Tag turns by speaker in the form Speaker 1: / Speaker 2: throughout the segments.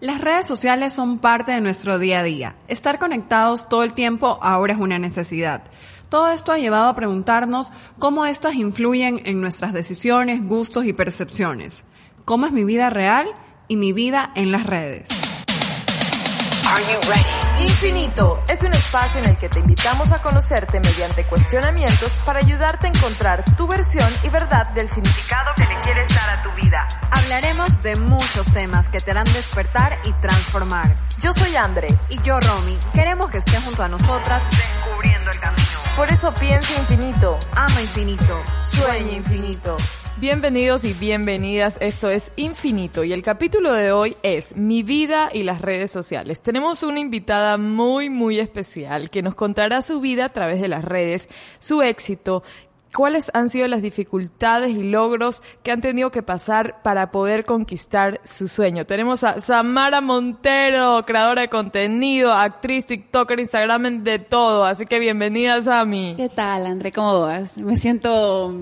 Speaker 1: Las redes sociales son parte de nuestro día a día. Estar conectados todo el tiempo ahora es una necesidad. Todo esto ha llevado a preguntarnos cómo estas influyen en nuestras decisiones, gustos y percepciones. ¿Cómo es mi vida real y mi vida en las redes?
Speaker 2: Infinito es un espacio en el que te invitamos a conocerte mediante cuestionamientos para ayudarte a encontrar tu versión y verdad del significado que le quieres dar a tu vida.
Speaker 1: Hablaremos de muchos temas que te harán despertar y transformar.
Speaker 2: Yo soy Andre
Speaker 1: Y yo, Romy, queremos que estés junto a nosotras
Speaker 2: descubriendo el camino. Por eso piensa infinito,
Speaker 1: Ama infinito.
Speaker 2: sueña infinito. Bienvenidos y bienvenidas, esto es Infinito y el capítulo de hoy es Mi vida y las redes sociales. Tenemos una invitada muy muy especial que nos contará su vida a través de las redes, su éxito, cuáles han sido las dificultades y logros que han tenido que pasar para poder conquistar su sueño. Tenemos a Samara Montero, creadora de contenido, actriz, TikToker, Instagram, de todo, así que bienvenida Sami.
Speaker 3: ¿Qué tal, André? ¿Cómo vas? Me siento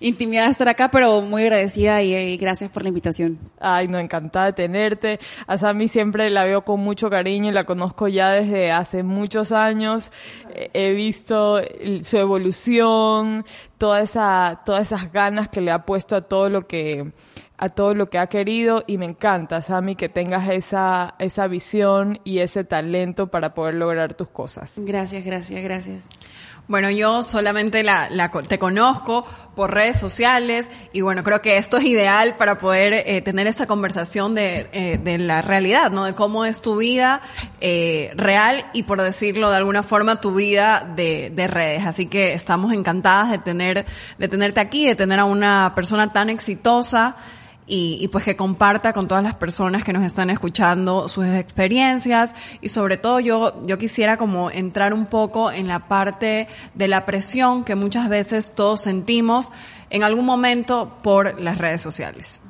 Speaker 3: intimidada de estar acá, pero muy agradecida y, y gracias por la invitación.
Speaker 2: Ay, no, encantada de tenerte. A Sami siempre la veo con mucho cariño y la conozco ya desde hace muchos años. He visto su evolución, toda esa, todas esas ganas que le ha puesto a todo lo que, a todo lo que ha querido y me encanta, Sami, que tengas esa, esa visión y ese talento para poder lograr tus cosas.
Speaker 3: Gracias, gracias, gracias.
Speaker 1: Bueno, yo solamente la, la te conozco por redes sociales y bueno, creo que esto es ideal para poder eh, tener esta conversación de, eh, de la realidad, ¿no? De cómo es tu vida eh, real y por decirlo de alguna forma tu vida de, de redes. Así que estamos encantadas de tener, de tenerte aquí, de tener a una persona tan exitosa y, y pues que comparta con todas las personas que nos están escuchando sus experiencias y sobre todo yo, yo quisiera como entrar un poco en la parte de la presión que muchas veces todos sentimos en algún momento por las redes sociales.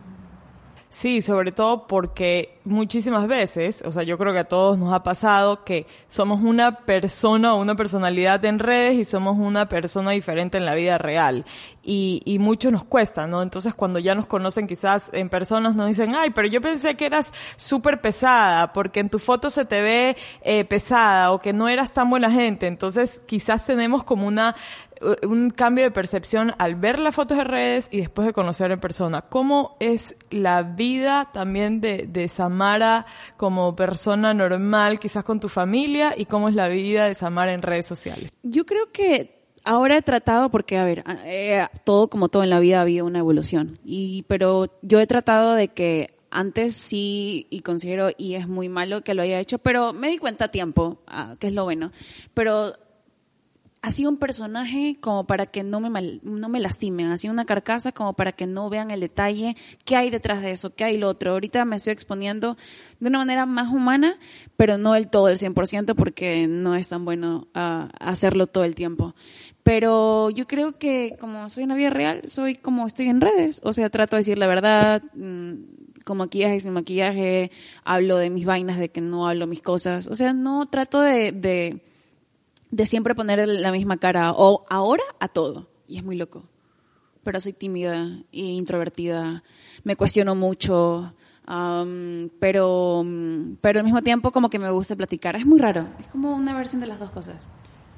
Speaker 2: Sí, sobre todo porque muchísimas veces, o sea, yo creo que a todos nos ha pasado que somos una persona o una personalidad en redes y somos una persona diferente en la vida real. Y, y mucho nos cuesta, ¿no? Entonces cuando ya nos conocen quizás en personas nos dicen, ay, pero yo pensé que eras súper pesada porque en tu foto se te ve eh, pesada o que no eras tan buena gente. Entonces quizás tenemos como una un cambio de percepción al ver las fotos de redes y después de conocer en persona. ¿Cómo es la vida también de, de Samara como persona normal, quizás con tu familia, y cómo es la vida de Samara en redes sociales?
Speaker 3: Yo creo que ahora he tratado, porque a ver, eh, todo como todo en la vida ha habido una evolución, y pero yo he tratado de que antes sí, y considero, y es muy malo que lo haya hecho, pero me di cuenta a tiempo, ah, que es lo bueno, pero ha sido un personaje como para que no me, mal- no me lastimen, ha sido una carcasa como para que no vean el detalle, qué hay detrás de eso, qué hay lo otro. Ahorita me estoy exponiendo de una manera más humana, pero no del todo, el 100%, porque no es tan bueno ah, hacerlo todo el tiempo. Pero yo creo que como soy en la vida real, soy como estoy en redes, o sea, trato de decir la verdad, mm, con maquillaje, sin maquillaje, hablo de mis vainas, de que no hablo mis cosas, o sea, no trato de... de de siempre poner la misma cara o ahora a todo. Y es muy loco. Pero soy tímida e introvertida. Me cuestiono mucho. Am, pero mm, pero al mismo tiempo como que me gusta platicar. Es muy raro. Es como una versión de las dos cosas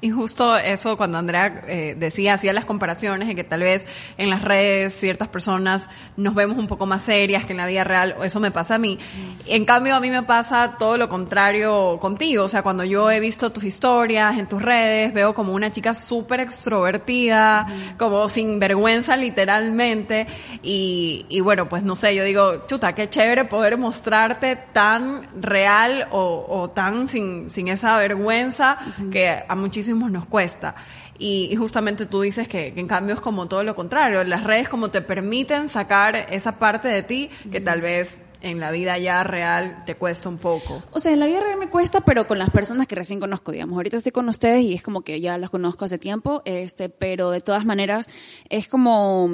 Speaker 1: Y justo eso cuando Andrea eh, decía, hacía las comparaciones de que tal vez en las redes ciertas personas nos vemos un poco más serias que en la vida real, eso me pasa a mí. En cambio, a mí me pasa todo lo contrario contigo. O sea, cuando yo he visto tus historias en tus redes, veo como una chica súper extrovertida, como sin vergüenza literalmente. Y, y bueno, pues no sé, yo digo, chuta, qué chévere poder mostrarte tan real o, o tan sin, sin esa vergüenza que a muchísimos nos cuesta. Y, y justamente tú dices que, que en cambio es como todo lo contrario. Las redes como te permiten sacar esa parte de ti que tal vez en la vida ya real te cuesta un poco.
Speaker 3: O sea, en la vida real me cuesta, pero con las personas que recién conozco, digamos. Ahorita estoy con ustedes y es como que ya las conozco hace tiempo, este, pero de todas maneras es como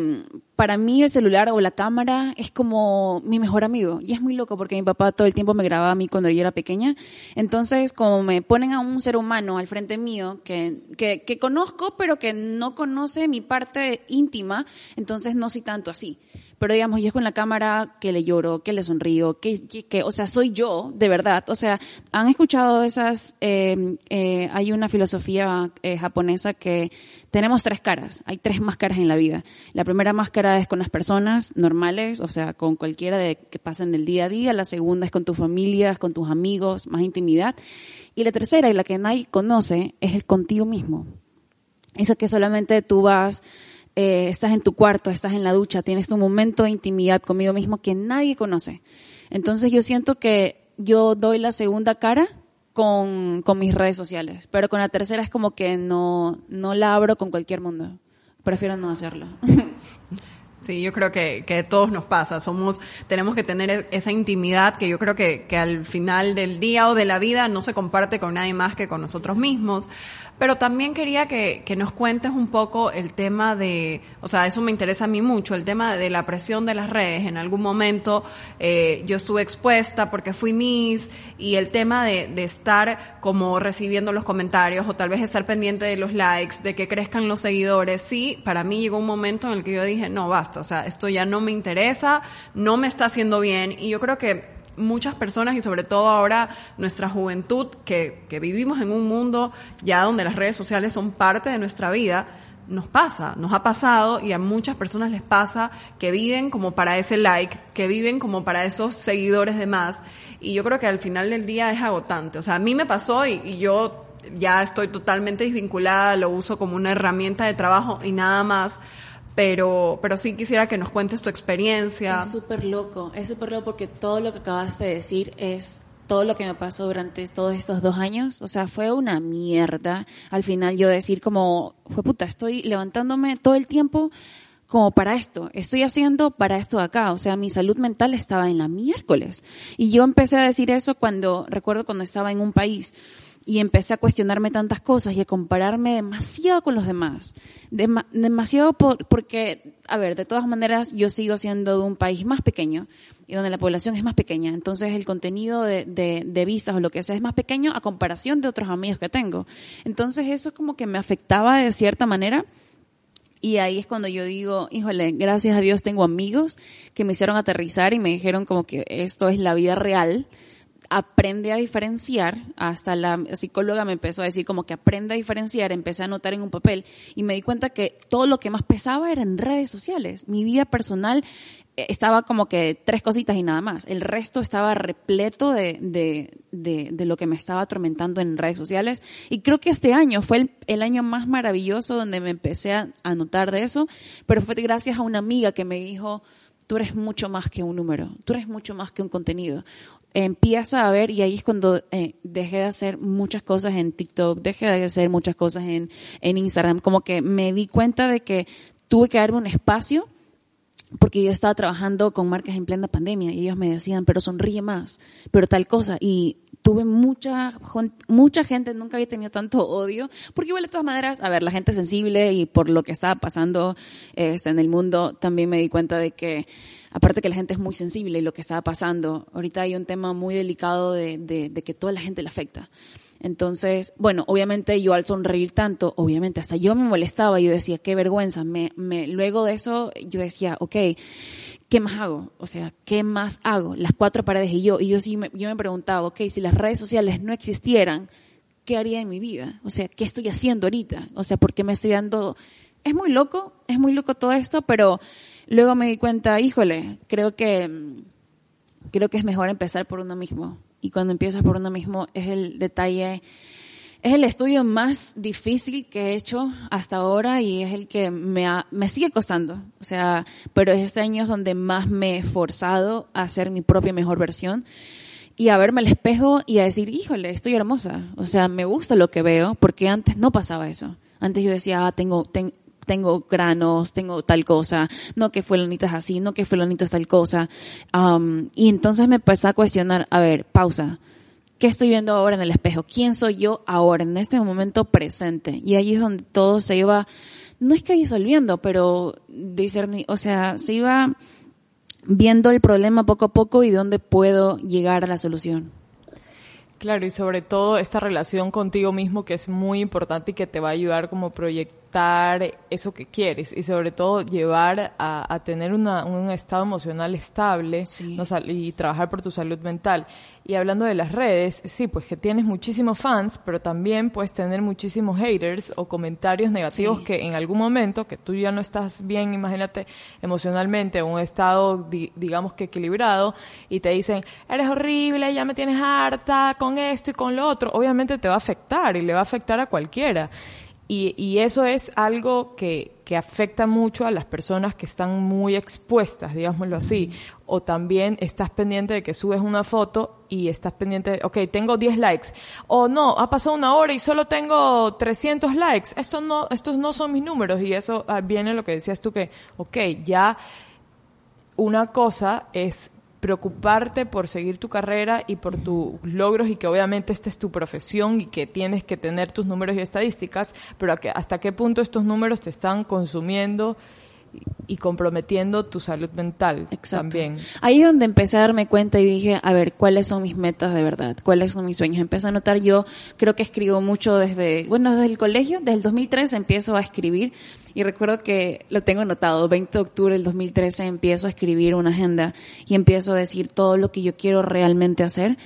Speaker 3: para mí el celular o la cámara es como mi mejor amigo. Y es muy loco porque mi papá todo el tiempo me grababa a mí cuando yo era pequeña. Entonces, como me ponen a un ser humano al frente mío que, que, que conozco, pero que no conoce mi parte íntima, entonces no soy tanto así pero digamos, yo es con la cámara que le lloro, que le sonrío, que, que, o sea, soy yo, de verdad. O sea, han escuchado esas, eh, eh, hay una filosofía eh, japonesa que tenemos tres caras, hay tres máscaras en la vida. La primera máscara es con las personas normales, o sea, con cualquiera de que pasen del día a día. La segunda es con tu familia, con tus amigos, más intimidad. Y la tercera, y la que nadie conoce, es el contigo mismo. Esa que solamente tú vas eh, estás en tu cuarto, estás en la ducha, tienes tu momento de intimidad conmigo mismo que nadie conoce. Entonces yo siento que yo doy la segunda cara con, con mis redes sociales, pero con la tercera es como que no, no la abro con cualquier mundo. Prefiero no hacerlo.
Speaker 1: Sí, yo creo que, que todos nos pasa. Somos, tenemos que tener e-, esa intimidad que yo creo que, que al final del día o de la vida no se comparte con nadie más que con nosotros mismos. Pero también quería que, que, nos cuentes un poco el tema de, o sea, eso me interesa a mí mucho, el tema de la presión de las redes. En algún momento eh, yo estuve expuesta porque fui Miss y el tema de, de estar como recibiendo los comentarios o tal vez estar pendiente de los likes, de que crezcan los seguidores. Sí, para mí llegó un momento en el que yo dije, no, basta, o sea, esto ya no me interesa, no me está haciendo bien y yo creo que muchas personas y sobre todo ahora nuestra juventud que, que vivimos en un mundo ya donde las redes sociales son parte de nuestra vida, nos pasa, nos ha pasado y a muchas personas les pasa que viven como para ese like, que viven como para esos seguidores de más. Y yo creo que al final del día es agotante. O sea, a mí me pasó y, y yo ya estoy totalmente desvinculada, lo uso como una herramienta de trabajo y nada más pero, pero sí quisiera que nos cuentes tu experiencia.
Speaker 3: Es súper loco, es súper loco porque todo lo que acabaste de decir es todo lo que me pasó durante todos estos dos años, o sea, fue una mierda. Al final yo decir como, fue puta, estoy levantándome todo el tiempo como para esto, estoy haciendo para esto acá, o sea, mi salud mental estaba en la miércoles. Y yo empecé a decir eso cuando, recuerdo cuando estaba en un país y empecé a cuestionarme tantas cosas y a compararme demasiado con los demás. demasiado porque, a ver, de todas maneras yo sigo siendo de un país más pequeño y donde la población es más pequeña. Entonces el contenido de, de, de o lo que sea es más pequeño a comparación de otros amigos que tengo. Entonces eso como que me afectaba de cierta manera. Y ahí es cuando yo digo, híjole, gracias a Dios tengo amigos que me hicieron aterrizar y me dijeron como que esto es la vida real aprende a diferenciar, hasta la psicóloga me empezó a decir como que aprende a diferenciar, empecé a anotar en un papel y me di cuenta que todo lo que más pesaba era en redes sociales. Mi vida personal eh, estaba como que tres cositas y nada más. El resto estaba repleto de, de, de, lo que me estaba atormentando en redes sociales. Y creo que este año fue el, el año más maravilloso donde me empecé a, a notar de eso, pero fue gracias a una amiga que me dijo, tú eres mucho más que un número, tú eres mucho más que un contenido empieza a ver, y ahí es cuando eh, dejé de hacer muchas cosas en TikTok, dejé de hacer muchas cosas en, en Instagram, como que me di cuenta de que tuve que darme un espacio porque yo estaba trabajando con marcas en plena pandemia y ellos me decían, pero sonríe más, pero tal cosa. Y tuve mucha, mucha gente, nunca había tenido tanto odio, porque igual de todas maneras, a ver, la gente sensible y por lo que estaba pasando este, en el mundo, también me di cuenta de que aparte que la gente es muy sensible y lo que estaba pasando, ahorita hay un tema muy delicado de, de, que toda la gente le afecta. Entonces, bueno, obviamente yo al sonreír tanto, obviamente hasta yo me molestaba, yo decía, qué vergüenza. Me, me, luego de eso yo decía, ok, ¿qué más hago? O sea, ¿qué más hago? Las cuatro paredes y yo. Y yo sí me, yo me preguntaba, ok, si las redes sociales no existieran, ¿qué haría en mi vida? O sea, ¿qué estoy haciendo ahorita? O sea, ¿por qué me estoy dando... Es muy loco, es muy loco todo esto, pero Luego me di cuenta, híjole, creo que, creo que es mejor empezar por uno mismo. Y cuando empiezas por uno mismo es el detalle, es el estudio más difícil que he hecho hasta ahora y es el que me, me sigue costando. O sea, pero este año es donde más me he forzado a hacer mi propia mejor versión y a verme al espejo y a decir, híjole, estoy hermosa. O sea, me gusta lo que veo porque antes no pasaba eso. Antes yo decía, ah, tengo, tengo granos, tengo tal cosa, no que fulanita es así, no que fulanito es tal cosa. Um, y entonces me empecé a cuestionar, a ver, pausa. ¿Qué estoy viendo ahora en el espejo? ¿Quién soy yo ahora, en este momento presente? Y ahí es donde todo se iba, no es que disolviendo, pero discernir, o sea, se iba viendo el problema poco a poco y dónde puedo llegar a la solución.
Speaker 2: Claro, y sobre todo esta relación contigo mismo que es muy importante y que te va a ayudar como proyectar eso que quieres y sobre todo llevar a, tener una, un estado emocional estable y trabajar por tu salud mental. Y hablando de las redes, sí, pues que tienes muchísimos fans, pero también puedes tener muchísimos haters o comentarios negativos que en algún momento, que tú ya no estás bien, imagínate, emocionalmente, en un estado, digamos que equilibrado, y te dicen, eres horrible, ya me tienes harta con esto y con lo otro, obviamente te va a afectar y le va a afectar a cualquiera. Y, y eso es algo que, que, afecta mucho a las personas que están muy expuestas, digámoslo así. O también estás pendiente de que subes una foto y estás pendiente de, ok, tengo 10 likes. O no, ha pasado una hora y solo tengo 300 likes. Esto no, estos no son mis números. Y eso ah, viene lo que decías tú que, ok, ya una cosa es preocuparte por seguir tu carrera y por tus logros y que obviamente esta es tu profesión y que tienes que tener tus números y estadísticas, pero hasta qué punto estos números te están consumiendo y comprometiendo tu salud mental también.
Speaker 3: Ahí es donde empecé a darme cuenta y dije, a ver, ¿cuáles son mis metas de verdad? ¿Cuáles son mis sueños? Empecé a notar, yo creo que escribo mucho desde, bueno, desde el colegio, desde el 2003 empiezo a escribir y recuerdo que lo tengo anotado, 20 de octubre del 2013 empiezo a escribir una agenda y empiezo a decir todo lo que yo quiero realmente hacer.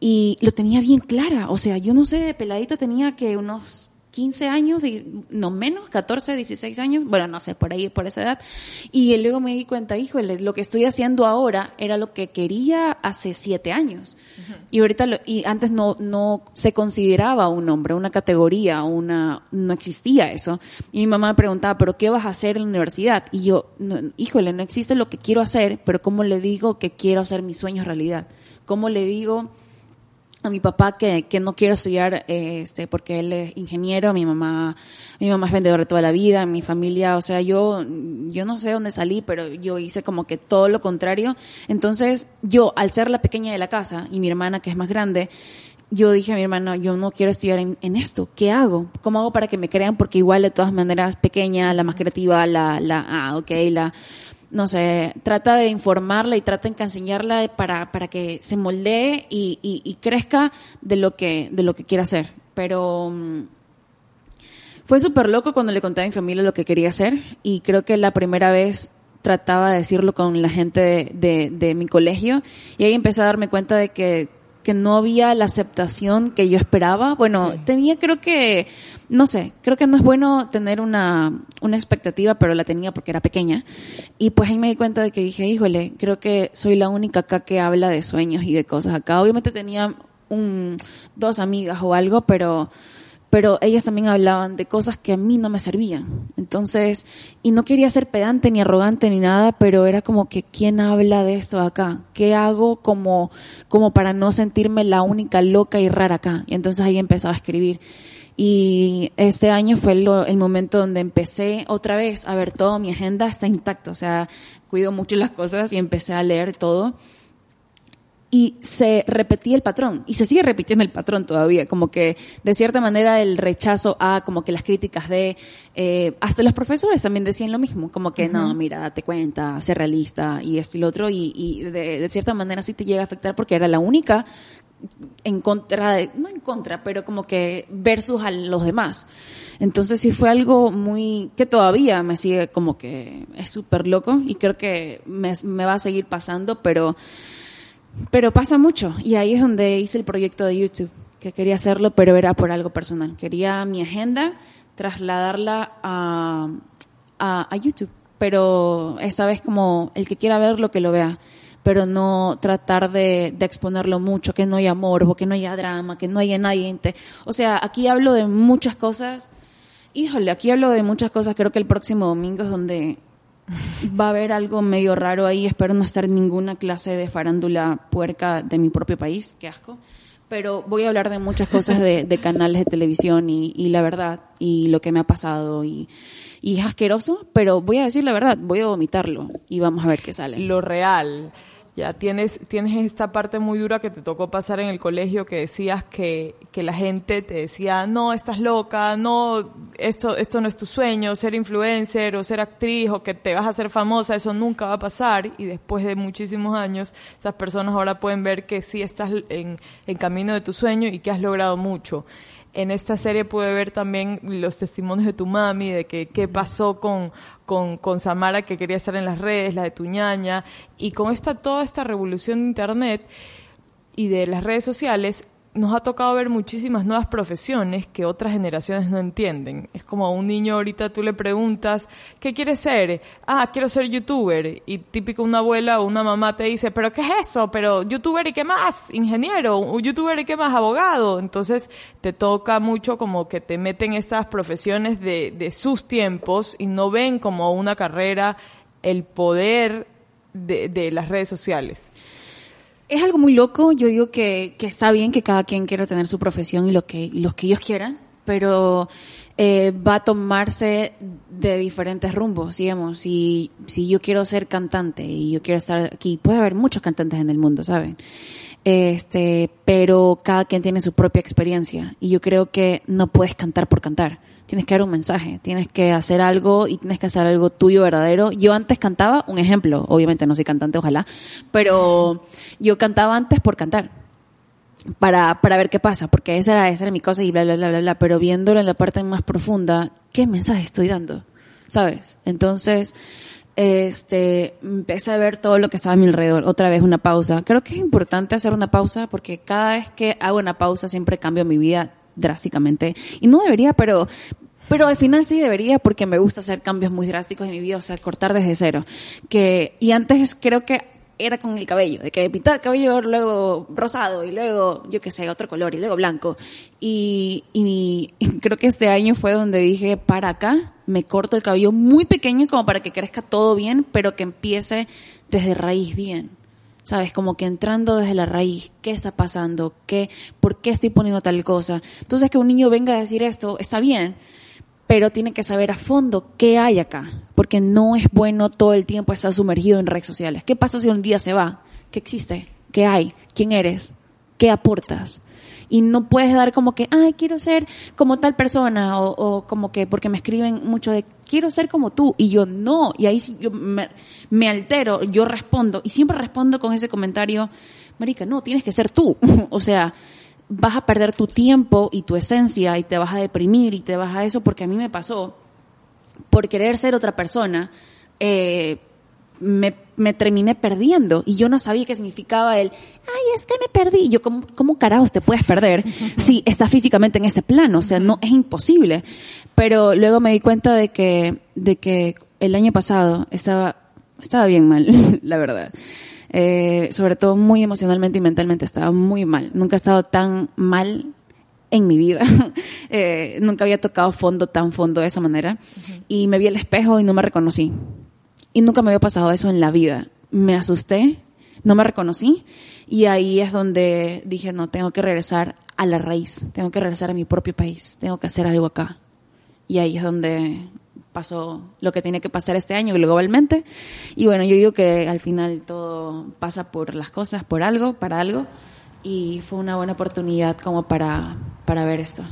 Speaker 3: Y lo tenía bien clara, o sea, yo no sé, de peladita tenía que unos 15 años, no menos, 14, 16 años, bueno, no sé, por ahí, por esa edad. Y luego me di cuenta, híjole, lo que estoy haciendo ahora era lo que quería hace 7 años. Y ahorita, lo, y antes no, no se consideraba un nombre, una categoría, una, no existía eso. Y mi mamá me preguntaba, ¿pero qué vas a hacer en la universidad? Y yo, híjole, no existe lo que quiero hacer, pero ¿cómo le digo que quiero hacer mis sueños realidad? ¿Cómo le digo a mi papá que, que no quiero estudiar este porque él es ingeniero, mi mamá mi mamá es vendedora toda la vida, mi familia, o sea, yo yo no sé dónde salí, pero yo hice como que todo lo contrario. Entonces, yo al ser la pequeña de la casa y mi hermana que es más grande, yo dije a mi hermano, yo no quiero estudiar en, en, esto, ¿qué hago? ¿Cómo hago para que me crean? Porque igual de todas maneras pequeña, la más creativa, la, la, ah, ok, la, no sé, trata de informarla y trata de enseñarla para, para que se moldee y, y, crezca de lo que, de lo que quiera hacer. Pero mm, fue súper loco cuando le conté a mi familia lo que quería hacer y creo que la primera vez trataba de decirlo con la gente de, de, de mi colegio y ahí empecé a darme cuenta de que que no había la aceptación que yo esperaba. Bueno, tenía creo que, no sé, creo que no es bueno tener una, una expectativa, pero la tenía porque era pequeña. Y pues ahí me di cuenta de que dije, híjole, creo que soy la única acá que habla de sueños y de cosas acá. Obviamente tenía un, dos amigas o algo, pero pero ellas también hablaban de cosas que a mí no me servían. Entonces, y no quería ser pedante ni arrogante ni nada, pero era como que, ¿quién habla de esto acá? ¿Qué hago como, como para no sentirme la única loca y rara acá? Y entonces ahí empezaba a escribir. Y este año fue el, el momento donde empecé otra vez a ver todo, mi agenda está intacta, o sea, cuido mucho las cosas y empecé a leer todo y se repetía el patrón y se sigue repitiendo el patrón todavía, como que de cierta manera el rechazo a como que las críticas de, eh, hasta los profesores también decían lo mismo, como que no, mira, date cuenta, sé realista y esto y lo otro y, y de, de, cierta manera sí te llega a afectar porque era la única en contra de, no en contra, pero como que versus a los demás. Entonces sí fue algo muy, que todavía me sigue como que es súper loco y creo que me, me va a seguir pasando, pero pero pasa mucho y ahí es donde hice el proyecto de YouTube, que quería hacerlo, pero era por algo personal. Quería mi agenda trasladarla a, a, YouTube, pero esta vez como el que quiera verlo, que lo vea, pero no tratar de, de exponerlo mucho, que no haya amor, que no haya drama, que no haya nadie. O sea, aquí hablo de muchas cosas. Híjole, aquí hablo de muchas cosas. Creo que el próximo domingo es donde va a haber algo medio raro ahí. Espero no estar ninguna clase de farándula puerca de mi propio país. Qué asco. pero voy a hablar de muchas cosas de, de canales de televisión y, y, la verdad, y lo que me ha pasado, y, y es asqueroso, pero voy a decir la verdad, voy a vomitarlo y vamos a ver qué sale.
Speaker 2: Lo real. Ya tienes, tienes esta parte muy dura que te tocó pasar en el colegio que decías que, que la gente te decía, no, estás loca, no, esto, esto no es tu sueño, ser influencer o ser actriz o que te vas a hacer famosa, eso nunca va a pasar. Y después de muchísimos años, esas personas ahora pueden ver que sí estás en, en camino de tu sueño y que has logrado mucho en esta serie pude ver también los testimonios de tu mami, de que qué pasó con, con, con Samara que quería estar en las redes, la de tu ñaña, y con esta, toda esta revolución de internet y de las redes sociales, nos ha tocado ver muchísimas nuevas profesiones que otras generaciones no entienden. Es como a un niño ahorita tú le preguntas, ¿qué quieres ser? Ah, quiero ser youtuber. Y típico una abuela o una mamá te dice, ¿pero qué es eso? ¿Pero youtuber y qué más? Ingeniero, youtuber y qué más? Abogado. Entonces te toca mucho como que te meten estas profesiones de, de sus tiempos y no ven como una carrera el poder de, de las redes sociales
Speaker 3: es algo muy loco. Yo digo que, que, está bien que cada quien quiera tener su profesión y lo que, los que ellos quieran, pero eh, va a tomarse de diferentes rumbos, digamos. Y si yo quiero ser cantante y yo quiero estar aquí, puede haber muchos cantantes en el mundo, ¿saben? Este, pero cada quien tiene su propia experiencia y yo creo que no puedes cantar por cantar tienes que dar un mensaje, tienes que hacer algo y tienes que hacer algo tuyo verdadero. Yo antes cantaba, un ejemplo, obviamente no soy cantante, ojalá, pero yo cantaba antes por cantar. Para, para ver qué pasa, porque esa era, esa era mi cosa y bla, bla, bla, bla, bla, pero viéndolo en la parte más profunda, ¿qué mensaje estoy dando? ¿Sabes? Entonces, este, empecé a ver todo lo que estaba a mi alrededor. Otra vez una pausa. Creo que es importante hacer una pausa porque cada vez que hago una pausa siempre cambio mi vida drásticamente. Y no debería, pero, pero al final sí debería porque me gusta hacer cambios muy drásticos en mi vida, o sea, cortar desde cero. Que, y antes creo que era con el cabello, de que pintar el cabello luego rosado y luego, yo qué sé, otro color y luego blanco. Y, y, creo que este año fue donde dije, para acá, me corto el cabello muy pequeño como para que crezca todo bien, pero que empiece desde raíz bien. ¿Sabes? Como que entrando desde la raíz, ¿qué está pasando? ¿Qué, ¿Por qué estoy poniendo tal cosa? Entonces que un niño venga a decir esto, está bien, pero tiene que saber a fondo qué hay acá, porque no es bueno todo el tiempo estar sumergido en redes sociales. ¿Qué pasa si un día se va? ¿Qué existe? ¿Qué hay? ¿Quién eres? ¿Qué aportas? y no puedes dar como que, ay, quiero ser como tal persona o, o, como que, porque me escriben mucho de, quiero ser como tú. Y yo no, y ahí yo me, altero, yo respondo. Y siempre respondo con ese comentario, Marica, no, tienes que ser tú, o sea, vas a perder tu tiempo y tu esencia y te vas a deprimir y te vas a eso porque a mí me pasó por querer ser otra persona. Eh, me, me, terminé perdiendo y yo no sabía qué significaba el, ay, es que me perdí. Y yo, ¿cómo, ¿cómo carajos te puedes perder si estás físicamente en ese plano? O sea, no, es imposible. Pero luego me di cuenta de que, de que el año pasado estaba, estaba bien mal, la verdad. Eh, sobre todo muy emocionalmente y mentalmente estaba muy mal. Nunca he estado tan mal en mi vida. eh, nunca había tocado fondo tan fondo de esa manera. Uh -huh. Y me vi al espejo y no me reconocí. Y nunca me había pasado eso en la vida. Me asusté, no me reconocí y ahí es donde dije, no, tengo que regresar a la raíz, tengo que regresar a mi propio país, tengo que hacer algo acá. Y ahí es donde pasó lo que tiene que pasar este año globalmente. Y bueno, yo digo que al final todo pasa por las cosas, por algo, para algo. Y fue una buena oportunidad como para, para ver esto.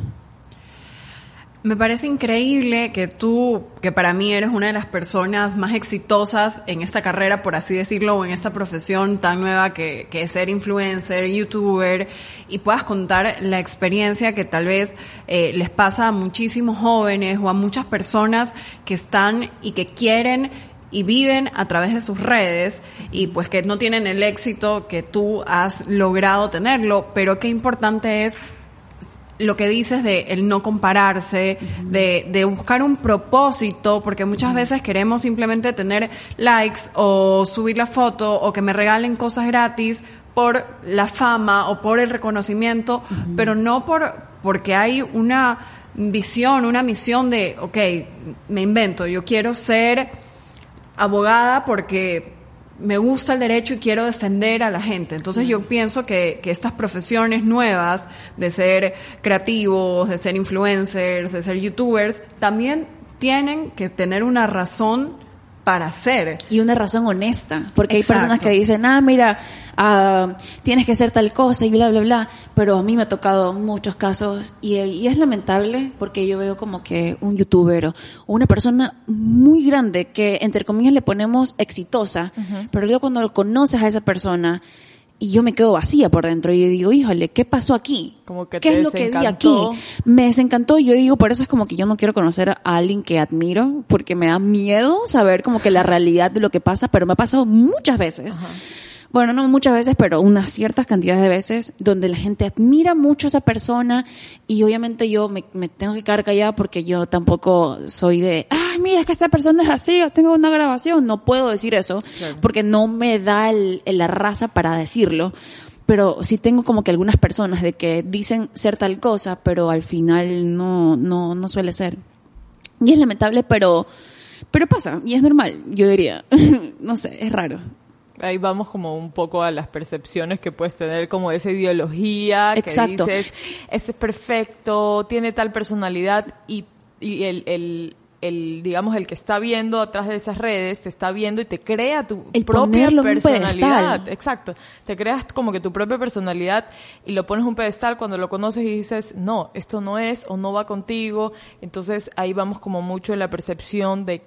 Speaker 1: Me parece increíble que tú, que para mí eres una de las personas más exitosas en esta carrera, por así decirlo, o en esta profesión tan nueva que, que es ser influencer, youtuber, y puedas contar la experiencia que tal vez eh, les pasa a muchísimos jóvenes o a muchas personas que están y que quieren y viven a través de sus redes y pues que no tienen el éxito que tú has logrado tenerlo, pero qué importante es lo que dices de el no compararse, uh -huh. de, de, buscar un propósito, porque muchas uh -huh. veces queremos simplemente tener likes o subir la foto o que me regalen cosas gratis por la fama o por el reconocimiento, uh -huh. pero no por porque hay una visión, una misión de, ok, me invento, yo quiero ser abogada porque me gusta el derecho y quiero defender a la gente. Entonces yo pienso que, que, estas profesiones nuevas de ser creativos, de ser influencers, de ser youtubers, también tienen que tener una razón para hacer.
Speaker 3: Y una razón honesta, porque hay personas que dicen, ah, mira, uh, tienes que hacer tal cosa y bla, bla, bla, pero a mí me ha tocado muchos casos y, y es lamentable porque yo veo como que un youtuber o una persona muy grande que entre comillas le ponemos exitosa, pero luego cuando lo conoces a esa persona, y yo me quedo vacía por dentro. Y yo digo, híjole, ¿qué pasó aquí?
Speaker 2: Como que
Speaker 3: ¿Qué es lo que vi aquí? Me desencantó. Y yo digo, por eso es como que yo no quiero conocer a alguien que admiro porque me da miedo saber como que la realidad de lo que pasa, pero me ha pasado muchas veces bueno, no muchas veces, pero unas ciertas cantidades de veces donde la gente admira mucho a esa persona y obviamente yo me, tengo que quedar callada porque yo tampoco soy de, ay, mira, es que esta persona es así, yo tengo una grabación, no puedo decir eso porque no me da el, la raza para decirlo pero sí tengo como que algunas personas de que dicen ser tal cosa, pero al final no, no, no suele ser. Y es lamentable, pero, pero pasa, y es normal, yo diría. no sé, es raro
Speaker 2: ahí vamos como un poco a las percepciones que puedes tener como de esa ideología
Speaker 3: Exacto.
Speaker 2: que dices, este es perfecto, tiene tal personalidad y, y el, el, el, digamos, el que está viendo atrás de esas redes, te está viendo y te crea tu propia personalidad. Exacto. Te creas como que tu propia personalidad y lo pones un pedestal cuando lo conoces y dices, no, esto no es o no va contigo. Entonces ahí vamos como mucho en la percepción de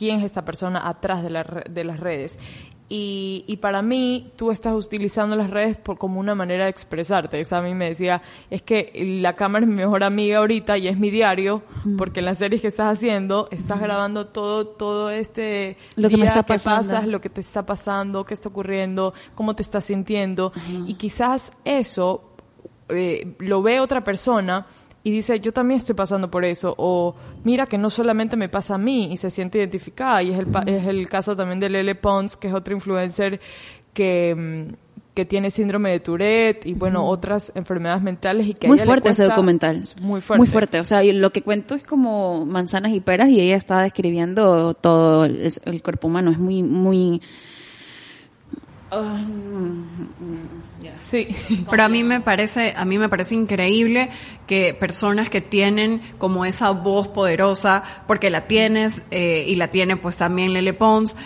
Speaker 2: quién es esta persona atrás de, la, de las redes. Y, y, para mí, tú estás utilizando las redes por, como una manera de expresarte. O sea, a mí me decía, es que la cámara es mi mejor amiga ahorita y es mi diario, porque en las series que estás haciendo, estás grabando todo, todo este
Speaker 3: lo que me está pasando.
Speaker 2: pasas, lo que te está pasando, qué está ocurriendo, cómo te estás sintiendo. Y quizás eso eh, lo ve otra persona y dice, yo también estoy pasando por eso, o mira que no solamente me pasa a mí y se siente identificada, y es el, es el caso también de Lele Pons, que es otro influencer que, mm, que tiene síndrome de Tourette y bueno, otras enfermedades mentales y que
Speaker 3: Muy fuerte ese documental.
Speaker 2: Muy fuerte.
Speaker 3: Muy fuerte, o sea, lo que cuento es como manzanas y peras y ella está describiendo todo el, el cuerpo humano, es muy, muy
Speaker 1: Sí, pero a mí me parece, a mí me parece increíble que personas que tienen como esa voz poderosa, porque la tienes eh, y la tiene pues también Lele Pons,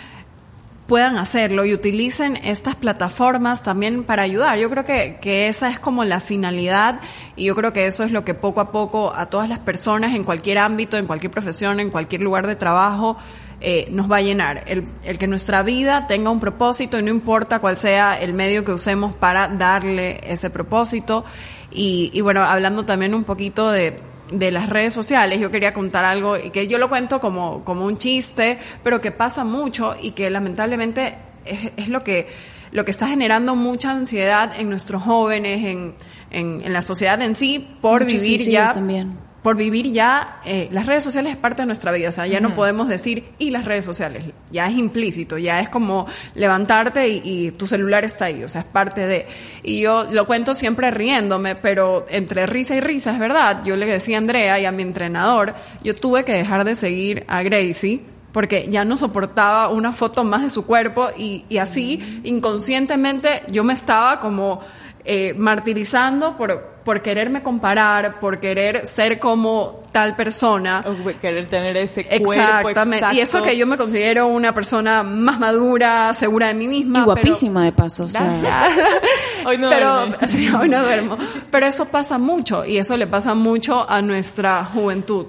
Speaker 1: puedan hacerlo y utilicen estas plataformas también para ayudar. Yo creo que, que esa es como la finalidad y yo creo que eso es lo que poco a poco a todas las personas en cualquier ámbito, en cualquier profesión, en cualquier lugar de trabajo, eh, nos va a llenar. El, el, que nuestra vida tenga un propósito y no importa cuál sea el medio que usemos para darle ese propósito. Y, y bueno, hablando también un poquito de, de las redes sociales, yo quería contar algo y que yo lo cuento como, como un chiste, pero que pasa mucho y que lamentablemente es, es lo que lo que está generando mucha ansiedad en nuestros jóvenes, en, en, en la sociedad en sí, por vivir ya
Speaker 3: también
Speaker 1: por vivir ya, eh, las redes sociales es parte de nuestra vida, o sea, ya no podemos decir, y las redes sociales, ya es implícito, ya es como levantarte y, tu celular está ahí, o sea, es parte de... Y yo lo cuento siempre riéndome, pero entre risa y risa, es verdad, yo le decía a Andrea y a mi entrenador, yo tuve que dejar de seguir a Gracie, porque ya no soportaba una foto más de su cuerpo y, y así inconscientemente yo me estaba como eh, martirizando por, por quererme comparar, por querer ser como tal persona.
Speaker 2: O querer tener ese cuerpo
Speaker 1: Exactamente. Y eso que yo me considero una persona más madura, segura de mí misma.
Speaker 3: Y guapísima de paso. O sea.
Speaker 2: hoy no
Speaker 1: pero, sí, hoy no duermo. Pero eso pasa mucho y eso le pasa mucho a nuestra juventud.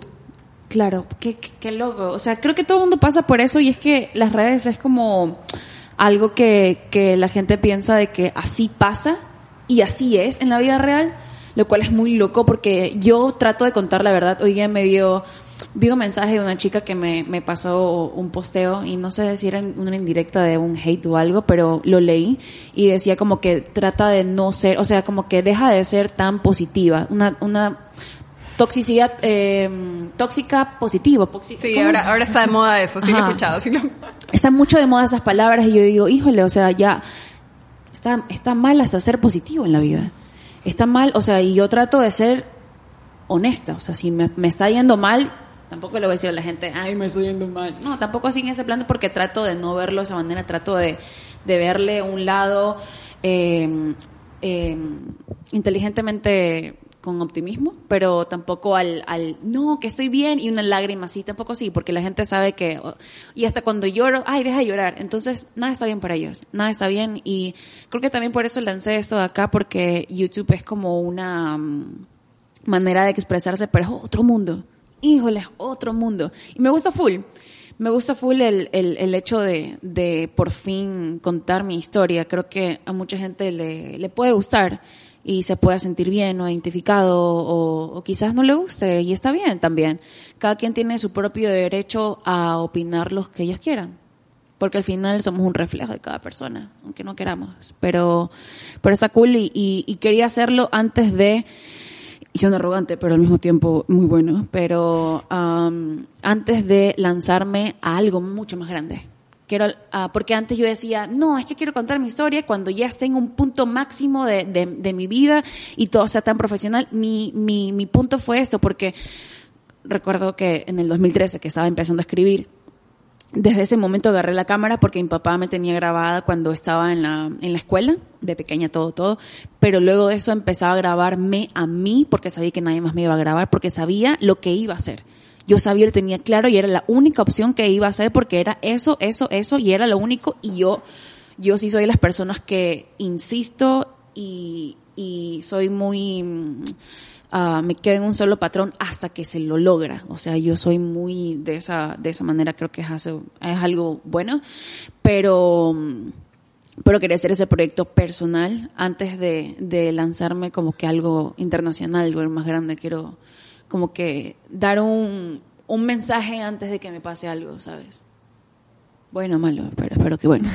Speaker 3: Claro, qué, qué, qué loco. O sea, creo que todo el mundo pasa por eso y es que las redes es como algo que, que la gente piensa de que así pasa y así es en la vida real, lo cual es muy loco porque yo trato de contar la verdad. Hoy día me dio, vi un mensaje de una chica que me, me pasó un posteo y no sé si era una indirecta de un hate o algo, pero lo leí y decía como que trata de no ser, o sea, como que deja de ser tan positiva, una, una toxicidad eh, tóxica positiva.
Speaker 1: Sí, ahora, ahora está de moda eso, sí lo he escuchado. Sí lo...
Speaker 3: Está mucho de moda esas palabras y yo digo, híjole, o sea, ya Está, está mal hasta ser positivo en la vida. Está mal, o sea, y yo trato de ser honesta. O sea, si me, está yendo mal, Tampoco le voy a decir a la gente, ay, me estoy yendo mal. No, tampoco así en ese plan porque trato de no verlo de esa manera, trato de, de verle un lado eh, eh, inteligentemente con optimismo, pero tampoco al, al, no, que estoy bien y una lágrima así, tampoco así, porque la gente sabe que, y hasta cuando lloro, ay, deja de llorar, entonces nada está bien para ellos, nada está bien y creo que también por eso lancé esto de acá, porque YouTube es como una mm, manera de expresarse, pero es otro mundo, híjole, otro mundo, y me gusta full. Me gusta full el, el, el hecho de, de, por fin contar mi historia. Creo que a mucha gente le, le puede gustar y se pueda sentir bien o identificado o, quizás no le guste y está bien también. Cada quien tiene su propio derecho a opinar lo que ellos quieran. Porque al final somos un reflejo de cada persona, aunque no queramos. Pero, pero está cool y, y, y quería hacerlo antes de y son arrogante, pero al mismo tiempo muy bueno, pero um, antes de lanzarme a algo mucho más grande. Quiero, uh, porque antes yo decía, no, es que quiero contar mi historia cuando ya esté en un punto máximo de, de, de mi vida y todo sea tan profesional. Mi, mi, mi punto fue esto, porque recuerdo que en el 2013, que estaba empezando a escribir, desde ese momento agarré la cámara porque mi papá me tenía grabada cuando estaba en la, en la escuela, de pequeña todo, todo, pero luego de eso empezaba a grabarme a mí porque sabía que nadie más me iba a grabar, porque sabía lo que iba a hacer. Yo sabía, lo tenía claro y era la única opción que iba a hacer porque era eso, eso, eso y era lo único y yo, yo sí soy de las personas que insisto y, y soy muy... Uh, me quedo en un solo patrón hasta que se lo logra. O sea, yo soy muy de esa, de esa manera, creo que es, hace, es algo bueno, pero, pero quería hacer ese proyecto personal antes de, de lanzarme como que algo internacional, algo más grande. Quiero como que dar un, un mensaje antes de que me pase algo, ¿sabes? Bueno, malo, pero espero que bueno.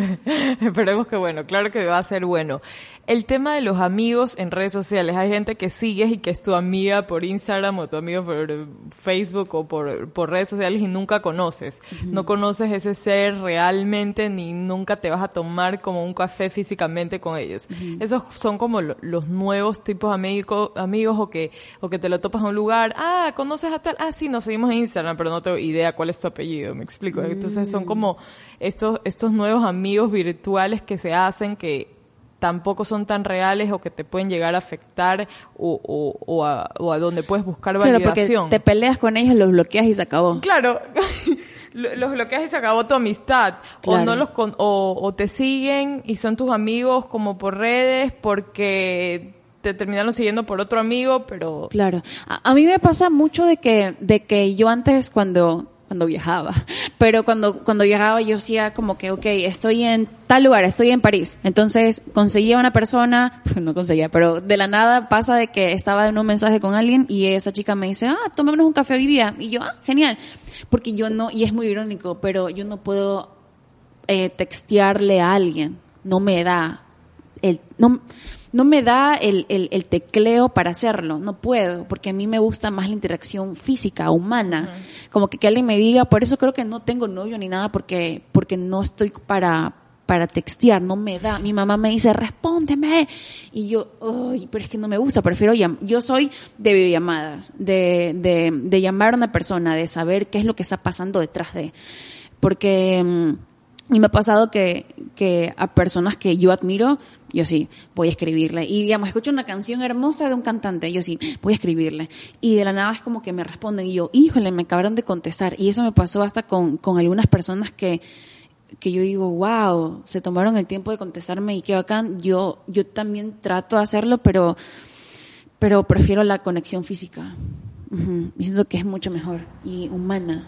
Speaker 2: Esperemos que bueno, claro que va a ser bueno. El tema de los amigos en redes sociales. Hay gente que sigues y que es tu amiga por Instagram o tu amigo por Facebook o por, por redes sociales y nunca conoces. Uh -huh. No conoces ese ser realmente ni nunca te vas a tomar como un café físicamente con ellos. Uh -huh. Esos son como lo, los nuevos tipos de amigo, amigos o que, o que te lo topas en un lugar. Ah, conoces a tal. Ah, sí, nos seguimos en Instagram, pero no tengo idea cuál es tu apellido. Me explico. Entonces son como estos, estos nuevos amigos virtuales que se hacen que tampoco son tan reales o que te pueden llegar a afectar o, o, o, a, o a, donde puedes buscar validación.
Speaker 3: Claro, porque te peleas con ellos, los bloqueas y se acabó.
Speaker 2: Claro. los bloqueas y se acabó tu amistad claro. o no los con, o, o te siguen y son tus amigos como por redes porque te terminaron siguiendo por otro amigo pero
Speaker 3: claro a, a mí me pasa mucho de que de que yo antes cuando cuando viajaba. Pero cuando, cuando viajaba yo hacía como que, ok, estoy en tal lugar, estoy en París. Entonces conseguía una persona, no conseguía, pero de la nada pasa de que estaba en un mensaje con alguien y esa chica me dice, ah, tomémonos un café hoy día. Y yo, ah, genial. Porque yo no, y es muy irónico, pero yo no puedo eh, textearle a alguien. No me da. El, no, no me da el, el, el, tecleo para hacerlo, no puedo, porque a mí me gusta más la interacción física, humana, uh -huh. como que, que alguien me diga, por eso creo que no tengo novio ni nada, porque, porque no estoy para, para textear, no me da. Mi mamá me dice, respóndeme. Y yo, uy, pero es que no me gusta, prefiero llamar. Yo soy de videollamadas, de, de, de llamar a una persona, de saber qué es lo que está pasando detrás de. Porque, y me ha pasado que, que a personas que yo admiro, yo sí, voy a escribirle. Y digamos, escucho una canción hermosa de un cantante, yo sí, voy a escribirle. Y de la nada es como que me responden y yo, híjole, me acabaron de contestar. Y eso me pasó hasta con, con algunas personas que, que yo digo, wow, se tomaron el tiempo de contestarme y qué bacán. Yo, yo también trato de hacerlo, pero, pero prefiero la conexión física. Uh -huh. Y siento que es mucho mejor y humana.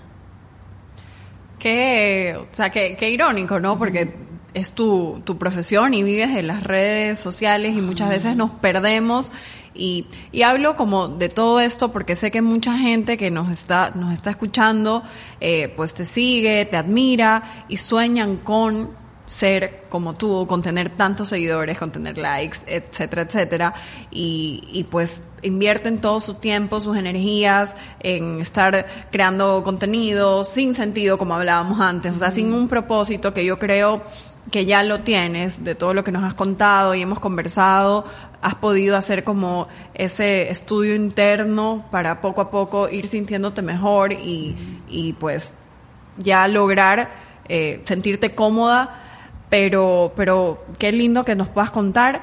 Speaker 1: Qué, o sea, qué, qué irónico, ¿no? Porque es tu, tu profesión y vives en las redes sociales y muchas veces nos perdemos. Y, y hablo como de todo esto porque sé que mucha gente que nos está, nos está escuchando, eh, pues te sigue, te admira y sueñan con ser como tú, con tener tantos seguidores, con tener likes, etcétera, etcétera. Y, y pues invierten todo su tiempo, sus energías en estar creando contenido sin sentido, como hablábamos antes, o sea, sin un propósito que yo creo que ya lo tienes de todo lo que nos has contado y hemos conversado, has podido hacer como ese estudio interno para poco a poco ir sintiéndote mejor y, y pues ya lograr eh, sentirte cómoda, pero, pero qué lindo que nos puedas contar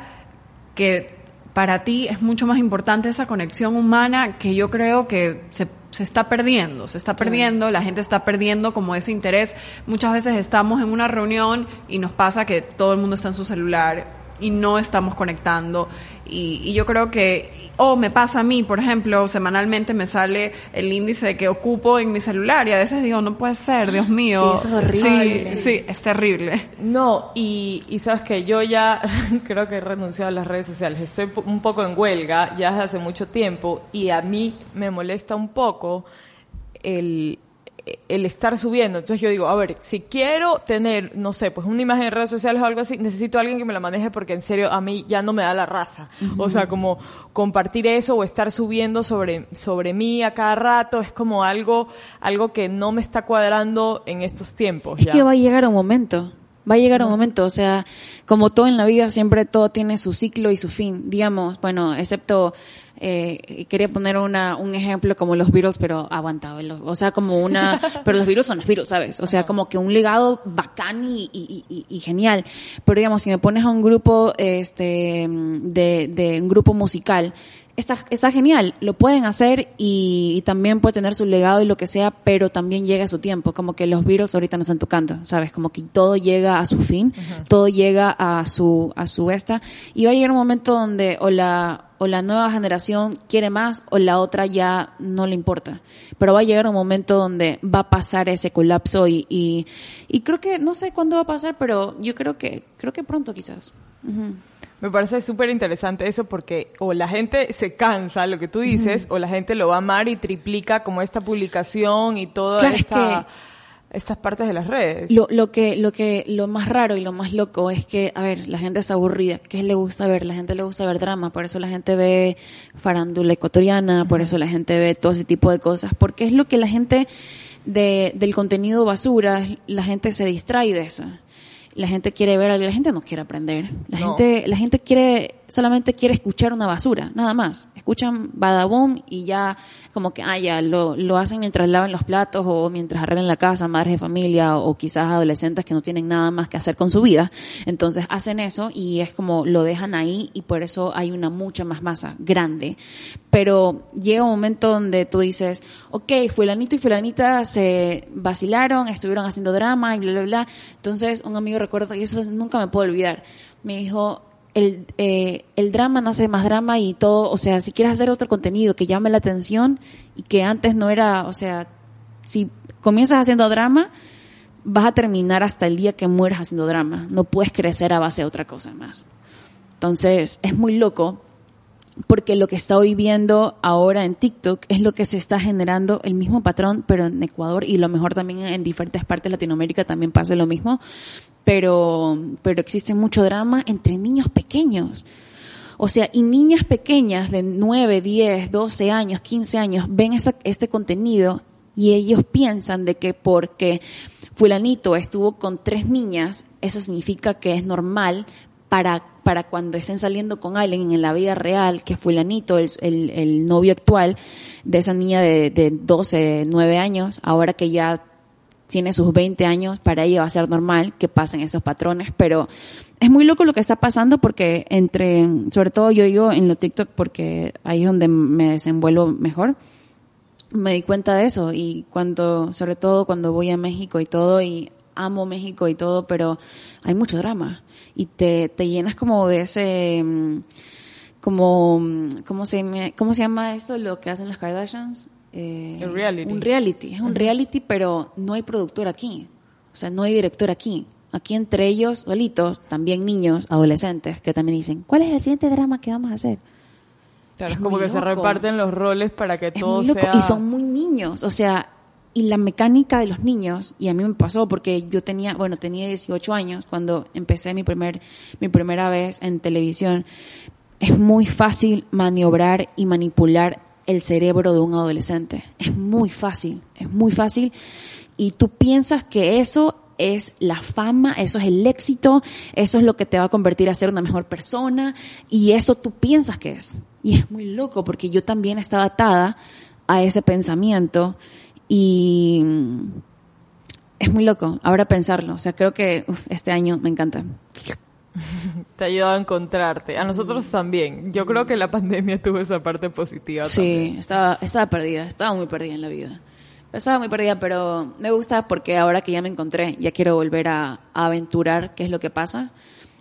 Speaker 1: que para ti es mucho más importante esa conexión humana que yo creo que se, se está perdiendo, se está perdiendo, la gente está perdiendo como ese interés. Muchas veces estamos en una reunión y nos pasa que todo el mundo está en su celular y no estamos conectando. Y, y, yo creo que, o me pasa a mí, por ejemplo, semanalmente me sale el índice que ocupo en mi celular y a veces digo, no puede ser, Dios mío.
Speaker 3: Sí, es horrible.
Speaker 1: Sí, sí, es terrible.
Speaker 2: No, y, y sabes que yo ya creo que he renunciado a las redes sociales. Estoy un poco en huelga ya desde hace mucho tiempo y a mí me molesta un poco el, el estar subiendo. Entonces yo digo, a ver, si quiero tener, no sé, pues una imagen en redes sociales o algo así, necesito a alguien que me la maneje porque en serio a mí ya no me da la raza. O sea, como compartir eso o estar subiendo sobre, sobre mí a cada rato es como algo, algo que no me está cuadrando en estos tiempos.
Speaker 3: Es
Speaker 2: ya.
Speaker 3: que va a llegar un momento. Va a llegar un momento, o sea, como todo en la vida, siempre todo tiene su ciclo y su fin, digamos, bueno, excepto eh, quería poner una, un ejemplo como los Beatles, pero aguantado. O sea, como una, pero los Beatles son los Beatles, ¿sabes? O sea, como que un legado bacán y, y, y, y genial. Pero digamos, si me pones a un grupo, este, de, de un grupo musical, Está, está, genial, lo pueden hacer y, y, también puede tener su legado y lo que sea, pero también llega su tiempo, como que los Beatles ahorita no están tocando, ¿sabes? Como que todo llega a su fin, uh -huh. todo llega a su, a su esta, y va a llegar un momento donde o la, o la nueva generación quiere más o la otra ya no le importa. Pero va a llegar un momento donde va a pasar ese colapso y, y, y creo que, no sé cuándo va a pasar, pero yo creo que, creo que pronto quizás. Uh -huh.
Speaker 2: Me parece súper interesante eso porque o la gente se cansa, lo que tú dices, uh -huh. o la gente lo va a amar y triplica como esta publicación y toda
Speaker 3: claro,
Speaker 2: esta...
Speaker 3: Es que
Speaker 2: estas partes de las redes.
Speaker 3: Lo, lo que, lo que, lo más raro y lo más loco es que, a ver, la gente está aburrida. ¿Qué le gusta ver? La gente le gusta ver drama, por eso la gente ve farándula ecuatoriana, por eso la gente ve todo ese tipo de cosas, porque es lo que la gente de, del contenido basura, la gente se distrae de eso. La gente quiere ver algo, la gente no quiere aprender. La
Speaker 2: No.
Speaker 3: gente, la gente quiere, solamente quiere escuchar una basura, nada más. Escuchan badaboom y ya, como que, ah, ya, lo, lo hacen mientras lavan los platos o mientras arreglan la casa, madres de familia o quizás adolescentes que no tienen nada más que hacer con su vida. Entonces hacen eso y es como lo dejan ahí y por eso hay una mucha más masa grande. Pero llega un momento donde tú dices, ok, fulanito y fulanita se vacilaron, estuvieron haciendo drama y bla, bla, bla. Entonces un amigo recuerdo, y eso nunca me puedo olvidar, me dijo, el, eh, el drama nace más drama y todo, o sea, si quieres hacer otro contenido que llame la atención y que antes no era, o sea, si comienzas haciendo drama, vas a terminar hasta el día que mueras haciendo drama. No puedes crecer a base de otra cosa más. Entonces, es muy loco porque lo que estoy viendo ahora en TikTok es lo que se está generando el mismo patrón, pero en Ecuador y lo mejor también en diferentes partes de Latinoamérica también pasa lo mismo, pero, pero existe mucho drama entre niños pequeños. O sea, y niñas pequeñas de 9, 10, 12 años, 15 años ven esa, este contenido y ellos piensan de que porque fulanito estuvo con tres niñas, eso significa que es normal para, para cuando estén saliendo con alguien en la vida real, que fulanito, el, el, el novio actual de esa niña de, de 12, 9 años, ahora que ya tiene sus 20 años, para ella va a ser normal que pasen esos patrones, pero es muy loco lo que está pasando porque entre, sobre todo yo digo en lo TikTok porque ahí es donde me desenvuelvo mejor, me di cuenta de eso. Y cuando, sobre todo cuando voy a México y todo y amo México y todo, pero hay mucho drama y te, te llenas como de ese, como, ¿cómo se, ¿cómo se llama esto? Lo que hacen las Kardashians.
Speaker 2: Eh, el reality.
Speaker 3: Un reality, es un reality, pero no hay productor aquí, o sea, no hay director aquí. Aquí entre ellos, solitos, también niños, adolescentes, que también dicen, ¿cuál es el siguiente drama que vamos a hacer?
Speaker 2: Claro, es, como que loco. se reparten los roles para que
Speaker 3: es
Speaker 2: todo
Speaker 3: muy loco.
Speaker 2: sea...
Speaker 3: Y son muy niños, o sea, y la mecánica de los niños, y a mí me pasó porque yo tenía, bueno, tenía 18 años cuando empecé mi, primer, mi primera vez en televisión, es muy fácil maniobrar y manipular el cerebro de un adolescente. Es muy fácil, es muy fácil. Y tú piensas que eso es la fama, eso es el éxito, eso es lo que te va a convertir a ser una mejor persona, y eso tú piensas que es. Y es muy loco porque yo también estaba atada a ese pensamiento y es muy loco ahora pensarlo. O sea, creo que este año me encanta.
Speaker 2: Te ha ayudado a encontrarte. A nosotros también. Yo creo que la pandemia tuvo esa parte positiva.
Speaker 3: Sí, estaba, estaba perdida, estaba muy perdida en la vida. Estaba muy perdida, pero me gusta porque ahora que ya me encontré, ya quiero volver a, aventurar qué es lo que pasa.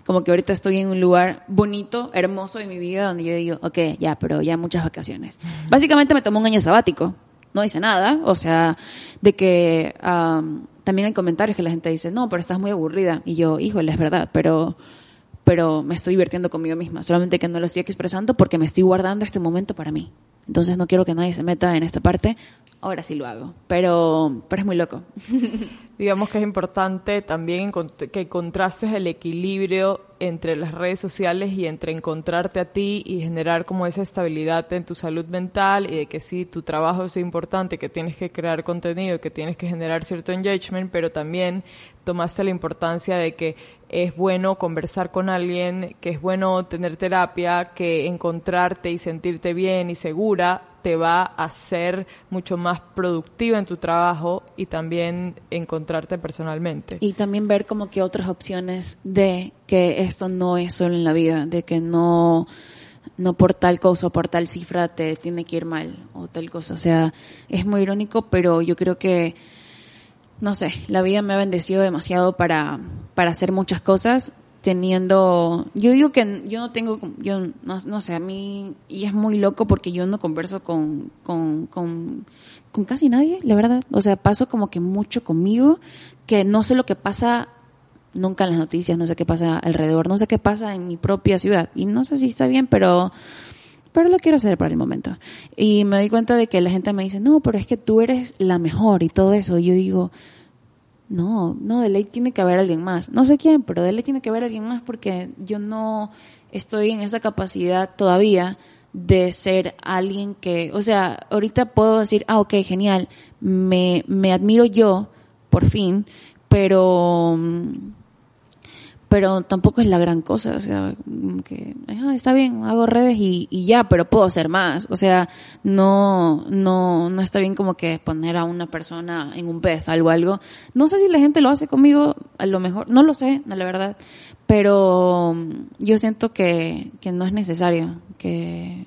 Speaker 3: Como que ahorita estoy en un lugar bonito, hermoso de mi vida, donde yo digo, ok, ya, pero ya muchas vacaciones. Básicamente me tomó un año sabático, no hice nada, o sea, de que también hay comentarios que la gente dice, no, pero estás muy aburrida. Y yo, híjole, es verdad, pero pero me estoy divirtiendo conmigo misma, solamente que no lo estoy expresando porque me estoy guardando este momento para mí. Entonces no quiero que nadie se meta en esta parte. Ahora sí lo hago, pero, pero es muy loco.
Speaker 2: Digamos que es importante también que contrastes el equilibrio entre las redes sociales y entre encontrarte a ti y generar como esa estabilidad en tu salud mental y de que sí, tu trabajo es importante, que tienes que crear contenido, que tienes que generar cierto engagement, pero también tomaste la importancia de que es bueno conversar con alguien, que es bueno tener terapia, que encontrarte y sentirte bien y segura te va a hacer mucho más productiva en tu trabajo y también encontrarte personalmente.
Speaker 3: Y también ver como que otras opciones de que esto no es solo en la vida, de que no no por tal cosa o por tal cifra te tiene que ir mal o tal cosa. O sea, es muy irónico, pero yo creo que no sé, la vida me ha bendecido demasiado para, para hacer muchas cosas, teniendo, yo digo que yo no tengo, yo no, no sé, a mí, y es muy loco porque yo no converso con, con, con, casi nadie, la verdad, o sea, paso como que mucho conmigo, que no sé lo que pasa nunca en las noticias, no sé qué pasa alrededor, no sé qué pasa en mi propia ciudad, y no sé si está bien, pero pero lo quiero hacer para el momento. Y me doy cuenta de que la gente me dice, no, pero es que tú eres la mejor y todo eso. Y yo digo, no, no, de ley tiene que haber alguien más. No sé quién, pero de ley tiene que haber alguien más porque yo no estoy en esa capacidad todavía de ser alguien que, o sea, ahorita puedo decir, ah, ok, genial, me, me admiro yo, por fin, pero pero tampoco es la gran cosa, o sea, que ah, está bien, hago redes y, y, ya, pero puedo hacer más, o sea, no, no, no está bien como que poner a una persona en un pedestal o algo. No sé si la gente lo hace conmigo, a lo mejor, no lo sé, la verdad, pero yo siento que, que no es necesario, que,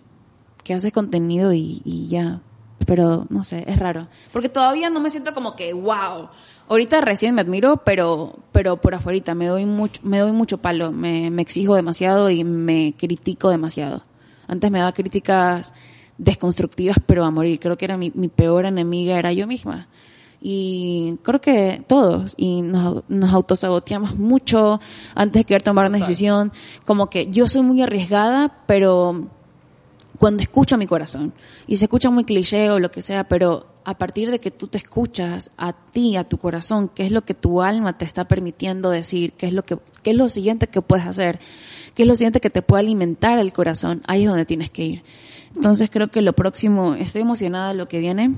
Speaker 3: que haces contenido y, y ya, pero no sé, es raro, porque todavía no me siento como que, wow, Ahorita recién me admiro, pero, pero por afuera me doy mucho, me doy mucho palo, me, me exijo demasiado y me critico demasiado. Antes me daba críticas desconstructivas, pero a morir. Creo que era mi, mi peor enemiga, era yo misma. Y creo que todos, y nos, nos autosaboteamos mucho antes de querer tomar una decisión. Como que yo soy muy arriesgada, pero cuando escucho a mi corazón, y se escucha muy cliché o lo que sea, pero a partir de que tú te escuchas a ti, a tu corazón, qué es lo que tu alma te está permitiendo decir, qué es lo que qué es lo siguiente que puedes hacer, qué es lo siguiente que te puede alimentar el corazón, ahí es donde tienes que ir. Entonces creo que lo próximo, estoy emocionada de lo que viene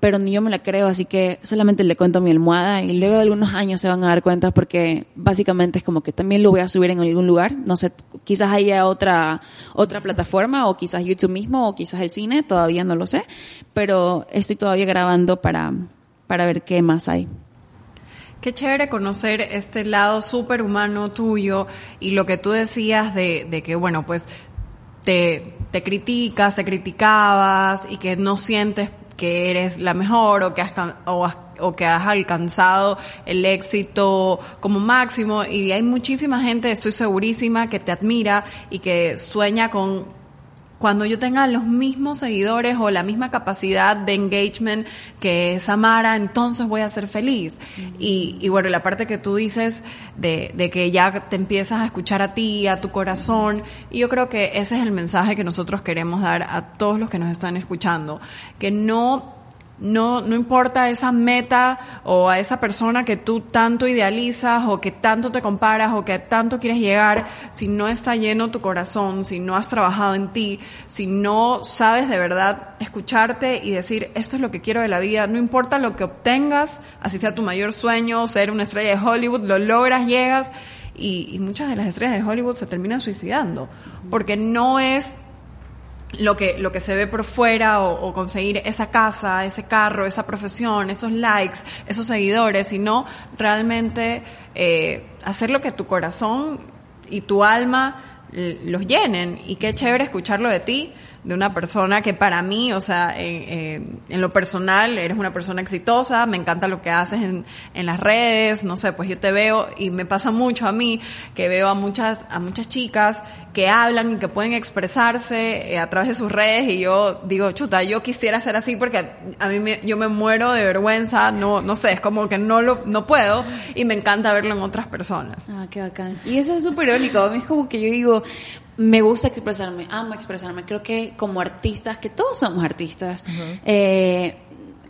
Speaker 3: pero ni yo me la creo, así que solamente le cuento mi almohada y luego de algunos años se van a dar cuenta porque básicamente es como que también lo voy a subir en algún lugar, no sé, quizás haya otra otra plataforma o quizás YouTube mismo o quizás el cine, todavía no lo sé, pero estoy todavía grabando para para ver qué más hay.
Speaker 1: Qué chévere conocer este lado súper humano tuyo y lo que tú decías de, de que, bueno, pues te, te criticas, te criticabas y que no sientes que eres la mejor o que has, o, que has alcanzado el éxito como máximo. Y hay muchísima gente, estoy segurísima, que te admira y que sueña con cuando yo tenga los mismos seguidores o la misma capacidad de engagement que Samara, entonces voy a ser feliz. y, y, bueno, la parte que tú dices de, de, que ya te empiezas a escuchar a ti, a tu corazón, y yo creo que ese es el mensaje que nosotros queremos dar a todos los que nos están escuchando, que no no, no importa esa meta o a esa persona que tú tanto idealizas o que tanto te comparas o que tanto quieres llegar, si no está lleno tu corazón, si no has trabajado en ti, si no sabes de verdad escucharte y decir, esto es lo que quiero de la vida, no importa lo que obtengas, así sea tu mayor sueño, ser una estrella de Hollywood, lo logras, llegas y, y muchas de las estrellas de Hollywood se terminan suicidando, porque no es lo que, lo que se ve por fuera o, conseguir esa casa, ese carro, esa profesión, esos likes, esos seguidores, sino realmente eh, hacer lo que tu corazón y tu alma los llenen. Y qué chévere escucharlo de ti de una persona que para mí, o sea, en, lo personal, eres una persona exitosa, me encanta lo que haces en, en, las redes, no sé, pues yo te veo y me pasa mucho a mí que veo a muchas, a muchas chicas que hablan y que pueden expresarse eh, a través de sus redes y yo digo, chuta, yo quisiera ser así porque a mí me, yo me muero de vergüenza, no, no sé, es como que no lo, no puedo y me encanta verlo en otras personas.
Speaker 3: Ah, qué bacán. Y eso es súper irónico, a mí es como que yo digo, me gusta expresarme, amo expresarme. Creo que como artistas, que todos somos artistas, eh,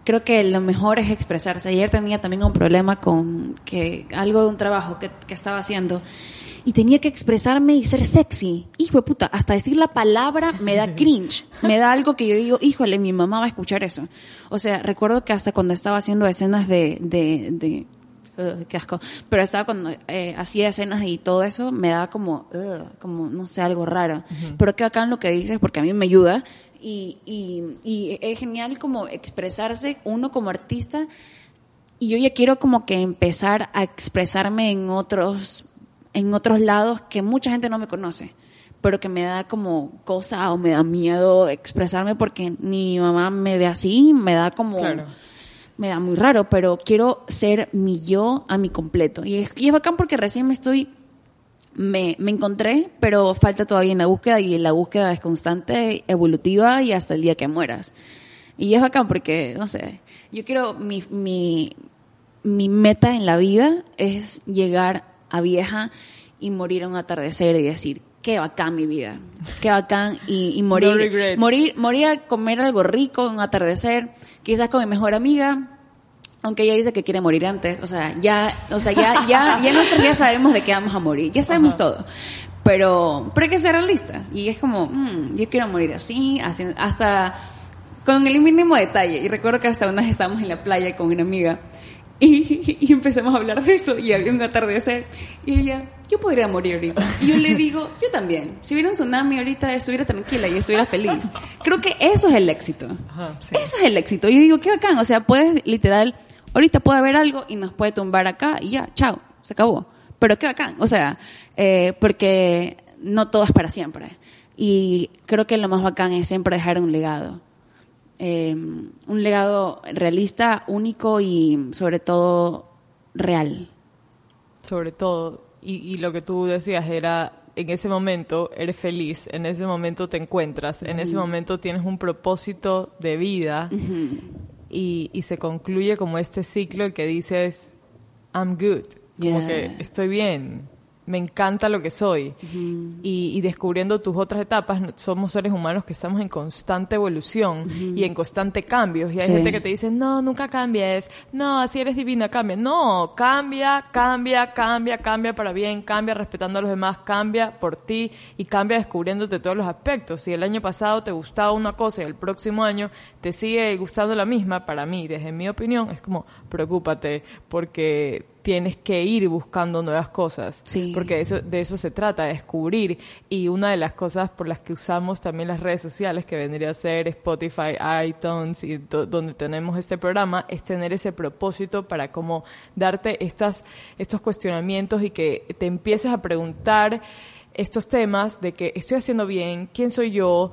Speaker 3: creo que lo mejor es expresarse. Ayer tenía también un problema con que algo de un trabajo que, que estaba haciendo y tenía que expresarme y ser sexy. Hijo de puta, hasta decir la palabra me da cringe. Me da algo que yo digo, híjole, mi mamá va a escuchar eso. O sea, recuerdo que hasta cuando estaba haciendo escenas de, de, de qué asco. Pero estaba cuando eh, hacía escenas y todo eso, me daba como, como, no sé, algo raro. Pero qué en lo que dices, porque a mí me ayuda. Y, y, y es genial como expresarse uno como artista. Y yo ya quiero como que empezar a expresarme en otros, en otros lados que mucha gente no me conoce pero que me da como cosa o me da miedo expresarme porque ni mi mamá me ve así, me da como me da muy raro, pero quiero ser mi yo a mi completo. Y es, y es bacán porque recién me estoy, me, me encontré, pero falta todavía en la búsqueda y la búsqueda es constante, evolutiva y hasta el día que mueras. Y es bacán porque, no sé, yo quiero, mi, mi, mi meta en la vida es llegar a vieja y morir a un atardecer y decir, qué bacán mi vida, qué bacán y, y morir, morir, morir a comer algo rico, un atardecer, quizás con mi mejor amiga, aunque ella dice que quiere morir antes, o sea, ya, o sea, ya, ya, ya nosotros ya sabemos de qué vamos a morir, ya sabemos todo. Pero, pero hay que ser realistas. Y es como, mm, yo quiero morir así, así, hasta con el mínimo detalle. Y recuerdo que hasta una vez estábamos en la playa con una amiga y, empezamos a hablar de eso y había un atardecer y ella, yo podría morir ahorita. Y yo le digo, yo también. Si hubiera un tsunami ahorita estuviera tranquila y estuviera feliz. Creo que eso es el éxito. Eso es el éxito. Yo digo, qué bacán. O sea, puedes literal, ahorita puede haber algo y nos puede tumbar acá y ya, chao, se acabó. Pero qué bacán. O sea, eh, porque no todo es para siempre. Y creo que lo más bacán es siempre dejar un legado. Eh, un legado realista, único y sobre todo real.
Speaker 2: Sobre todo, y, lo que tú decías era, en ese momento eres feliz, en ese momento te encuentras, en ese momento tienes un propósito de vida y, y, se concluye como este ciclo que dices, I'm good, como que estoy bien, me encanta lo que soy. y, descubriendo tus otras etapas, somos seres humanos que estamos en constante evolución y en constante cambio. Y hay gente que te dice, no, nunca cambies, no, así eres divina, cambia. No, cambia, cambia, cambia, cambia para bien, cambia respetando a los demás, cambia por ti y cambia descubriéndote todos los aspectos. Si el año pasado te gustaba una cosa y el próximo año te sigue gustando la misma, para mí, desde mi opinión, es como, preocúpate, porque tienes que ir buscando nuevas cosas. Porque de eso, de eso se trata, descubrir. Y una de las cosas por las que usamos también las redes sociales, que vendría a ser Spotify, iTunes y donde tenemos este programa, es tener ese propósito para como darte estas, estos cuestionamientos y que te empieces a preguntar estos temas de que estoy haciendo bien, quién soy yo,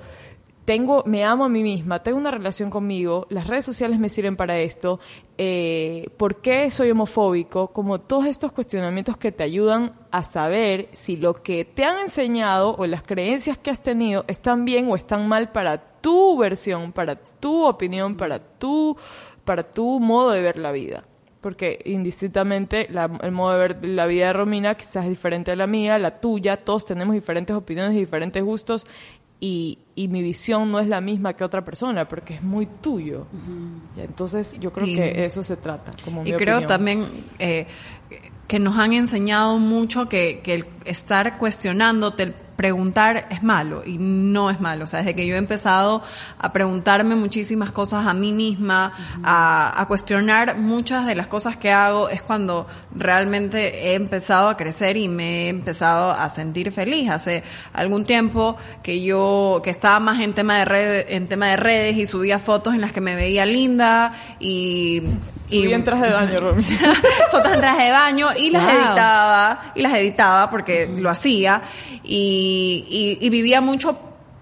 Speaker 2: tengo, me amo a mí misma, tengo una relación conmigo, las redes sociales me sirven para esto, eh, ¿por qué soy homofóbico? Como todos estos cuestionamientos que te ayudan a saber si lo que te han enseñado o las creencias que has tenido están bien o están mal para tu versión, para tu opinión, para tu, para tu modo de ver la vida porque indistintamente el modo de ver la vida de Romina quizás es diferente a la mía, la tuya, todos tenemos diferentes opiniones y diferentes gustos y, y mi visión no es la misma que otra persona, porque es muy tuyo. Y Entonces yo creo
Speaker 1: Y-
Speaker 2: que eso se trata. Como mi
Speaker 1: Y creo
Speaker 2: opinión.
Speaker 1: también eh, que nos han enseñado mucho que, que el estar cuestionándote, el preguntar es malo y no es malo. O sea, desde que yo he empezado a preguntarme muchísimas cosas a mí misma, a, a cuestionar muchas de las cosas que hago, es cuando realmente he empezado a crecer y me he empezado a sentir feliz. Hace algún tiempo que yo, que estaba más en tema de red, en tema de redes y subía fotos en las que me veía linda y, y
Speaker 2: en traje de baño,
Speaker 1: fotos en traje de baño y las
Speaker 3: Wow.
Speaker 1: editaba y las editaba porque lo hacía. Y, y- y vivía mucho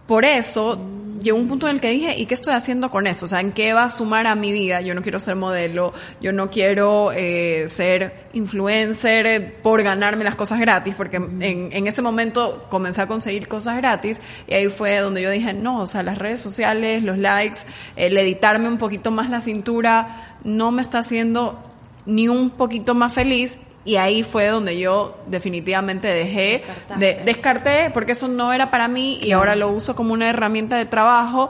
Speaker 1: por eso llegó un punto en el que dije ¿y qué estoy haciendo con eso? o sea ¿en qué va a sumar a mi vida? yo no quiero ser modelo yo no quiero eh, ser influencer eh, por ganarme las cosas gratis porque en, en ese momento comencé a conseguir cosas gratis y ahí fue donde yo dije no o sea las redes sociales los likes el editarme un poquito más la cintura no me está haciendo ni un poquito más feliz y ahí fue donde yo definitivamente dejé, de, descarté porque eso no era para mí y ahora lo uso como una herramienta de trabajo,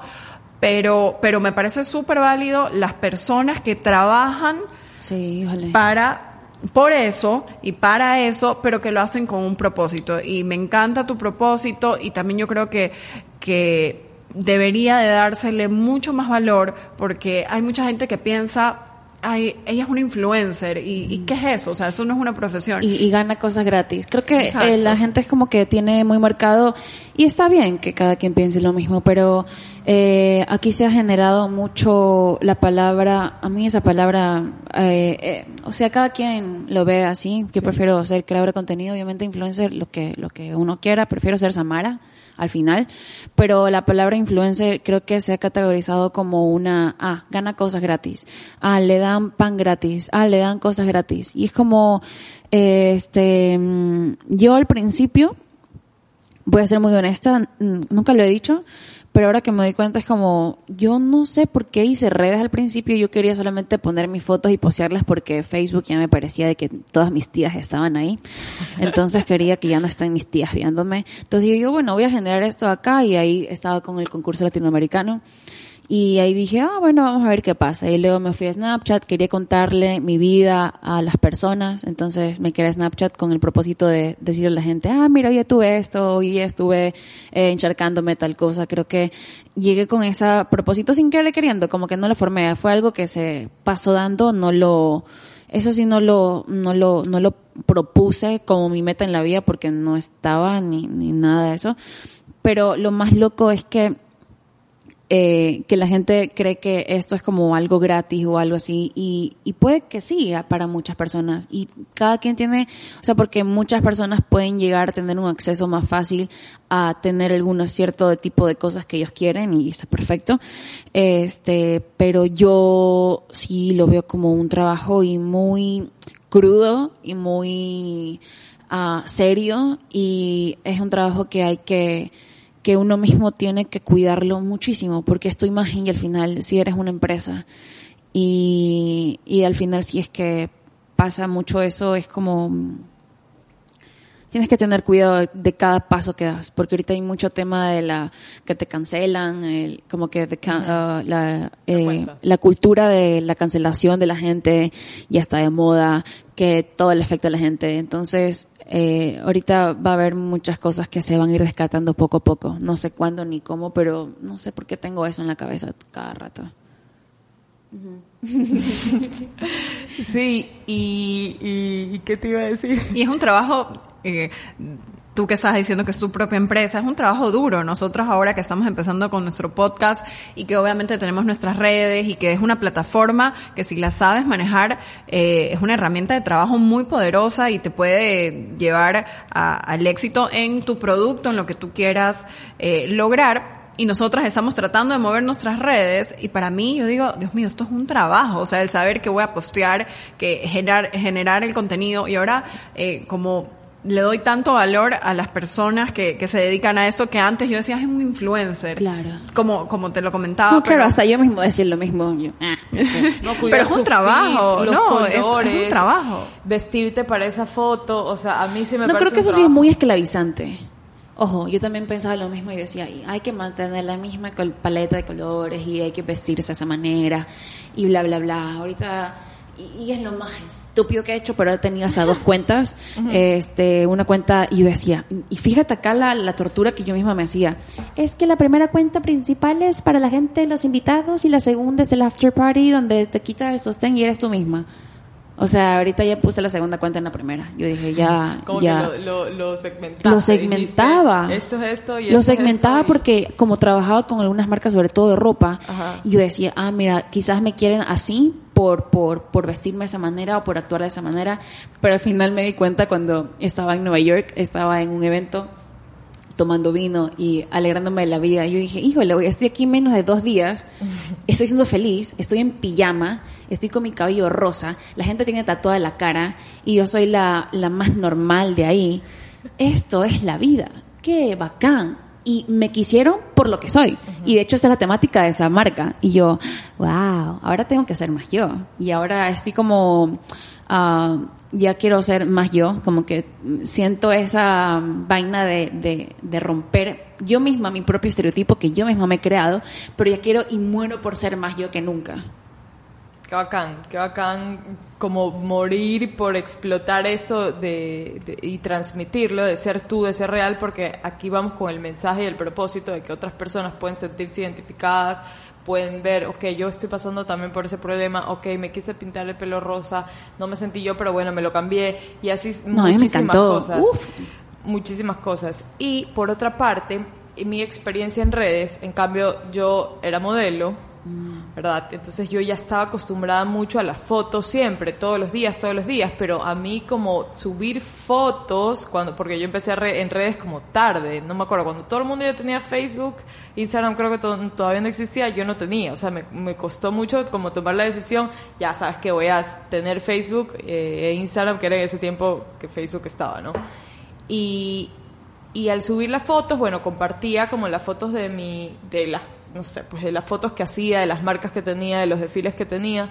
Speaker 1: pero, pero me parece súper válido las personas que trabajan
Speaker 3: Sí,
Speaker 1: para por eso y para eso, pero que lo hacen con un propósito. Y me encanta tu propósito y también yo creo que, que debería de dársele mucho más valor porque hay mucha gente que piensa, ay, ella es una influencer y, ¿y qué es eso? O sea, eso no es una profesión.
Speaker 3: y, y gana cosas gratis. Creo que eh, la gente es como que tiene muy marcado, y está bien que cada quien piense lo mismo, pero eh, aquí se ha generado mucho la palabra, a mí esa palabra, eh, eh, o sea, cada quien lo ve así. Yo prefiero ser creador de contenido, obviamente influencer, lo que, lo que uno quiera, prefiero ser Samara al final, pero la palabra influencer creo que se ha categorizado como una, ah, gana cosas gratis, ah, le dan pan gratis, ah, le dan cosas gratis. Y es como, este, mm, yo al principio, voy a ser muy honesta, nunca lo he dicho, pero ahora que me doy cuenta es como, yo no sé por qué hice redes al principio, yo quería solamente poner mis fotos y postearlas porque Facebook ya me parecía de que todas mis tías estaban ahí. Entonces quería que ya no estén mis tías viéndome. Entonces yo digo, bueno, voy a generar esto acá y ahí estaba con el concurso latinoamericano. Y ahí dije, ah, bueno, vamos a ver qué pasa. Y luego me fui a Snapchat, quería contarle mi vida a las personas. Entonces me quedé a Snapchat con el propósito de decirle a la gente, ah, mira, hoy tuve esto, hoy estuve eh, encharcándome tal cosa. Creo que llegué con ese propósito sin querer queriendo, como que no lo formé. Fue algo que se pasó dando, no lo, eso sí no lo, no lo, no lo propuse como mi meta en la vida porque no estaba ni, ni nada de eso. Pero lo más loco es que eh, que la gente cree que esto es como algo gratis o algo así y, y puede que sí para muchas personas. Y cada quien tiene, o sea, porque muchas personas pueden llegar a tener un acceso más fácil a tener algún cierto tipo de cosas que ellos quieren y está perfecto, este, pero yo sí lo veo como un trabajo y muy crudo y muy ah, serio y es un trabajo que hay que que uno mismo tiene que cuidarlo muchísimo, porque es tu imagen y al final si eres una empresa y, y al final si es que pasa mucho eso, es como tienes que tener cuidado de, cada paso que das, porque ahorita hay mucho tema de la que te cancelan, el- como que ca- ah, la, eh, la cultura de la cancelación de la gente ya está de moda, que todo le afecta a la gente. Entonces, eh, ahorita va a haber muchas cosas que se van a ir descartando poco a poco. No sé cuándo ni cómo, pero no sé por qué tengo eso en la cabeza cada rato.
Speaker 2: Sí, y, y, ¿y qué te iba a decir?
Speaker 1: Y es un trabajo, eh, tú que estás diciendo que es tu propia empresa, es un trabajo duro. Nosotros ahora que estamos empezando con nuestro podcast y que obviamente tenemos nuestras redes y que es una plataforma que si la sabes manejar, eh, es una herramienta de trabajo muy poderosa y te puede llevar a- al éxito en tu producto, en lo que tú quieras eh, lograr. Y nosotras estamos tratando de mover nuestras redes y para mí yo digo, Dios mío, esto es un trabajo, o sea, el saber que voy a postear, que generar, generar el contenido y ahora eh, como le doy tanto valor a las personas que, que se dedican a esto que antes yo decía, es un influencer.
Speaker 3: Claro.
Speaker 1: Como, como te lo comentaba.
Speaker 3: no, claro,
Speaker 1: pero-
Speaker 3: hasta yo mismo decir lo mismo. Yo, ah,
Speaker 2: No, cuidar
Speaker 1: Pero es un trabajo,
Speaker 2: los
Speaker 1: no, es- es un trabajo.
Speaker 2: Vestirte para esa foto, o sea, a mí sí me
Speaker 3: no
Speaker 2: parece
Speaker 3: creo que
Speaker 2: un
Speaker 3: eso sí es
Speaker 2: trabajo.
Speaker 3: muy esclavizante. Ojo, yo también pensaba lo mismo y decía, "Y hay que mantener la misma paleta de colores y hay que vestirse de esa manera y bla, bla, bla. Ahorita, y, y es lo más estúpido que he hecho, pero he tenido hasta dos cuentas. este Una cuenta, y yo decía, y fíjate acá la, la tortura que yo misma me hacía. Es que la primera cuenta principal es para la gente, los invitados, y la segunda es el after party donde te quita el sostén y eres tú misma. O sea, ahorita ya puse la segunda cuenta en la primera. Yo dije, ya,
Speaker 2: Como
Speaker 3: ya.
Speaker 2: que lo, lo, lo segmentaste.
Speaker 3: Lo
Speaker 2: dijiste,
Speaker 3: segmentaba.
Speaker 2: esto es esto y
Speaker 3: Lo
Speaker 2: esto es
Speaker 3: segmentaba
Speaker 2: esto y-
Speaker 3: porque como trabajaba con algunas marcas, sobre todo de ropa,
Speaker 2: Ajá.
Speaker 3: yo decía, ah, mira, quizás me quieren así por, por, por vestirme de esa manera o por actuar de esa manera, pero al final me di cuenta cuando estaba en Nueva York, estaba en un evento tomando vino y alegrándome de la vida. Yo dije, híjole, estoy aquí menos de dos días, estoy siendo feliz, estoy en pijama, estoy con mi cabello rosa, la gente tiene tatuada la cara y yo soy la, la más normal de ahí. Esto es la vida, qué bacán. Y me quisieron por lo que soy. Y de hecho esta es la temática de esa marca. Y yo, wow, ahora tengo que ser más yo. Y ahora estoy como ah, ya quiero ser más yo, como que siento esa vaina de, de, de romper yo misma mi propio estereotipo que yo misma me he creado, pero ya quiero y muero por ser más yo que nunca.
Speaker 2: Qué bacán, qué bacán como morir por explotar esto de, de- y transmitirlo, de ser tú, de ser real, porque aquí vamos con el mensaje y el propósito de que otras personas pueden sentirse identificadas, pueden ver, ok, yo estoy pasando también por ese problema, ok, me quise pintar el pelo rosa, no me sentí yo, pero bueno, me lo cambié, y así
Speaker 3: No, me
Speaker 2: muchísimas
Speaker 3: encantó.
Speaker 2: cosas.
Speaker 3: Uf.
Speaker 2: Muchísimas cosas. Y por otra parte, en mi experiencia en redes, en cambio, yo era modelo, ¿verdad? Entonces yo ya estaba acostumbrada mucho a las fotos siempre, todos los días, todos los días, pero a mí como subir fotos, cuando porque yo empecé re- en redes como tarde, no me acuerdo, cuando todo el mundo ya tenía Facebook, Instagram creo que to- todavía no existía, yo no tenía, o sea, me, me costó mucho como tomar la decisión, ya sabes que voy a tener Facebook eh, e Instagram, que era en ese tiempo que Facebook estaba, ¿no? Y, y al subir las fotos, bueno, compartía como las fotos de mi, de las, no sé, pues de las fotos que hacía, de las marcas que tenía, de los desfiles que tenía,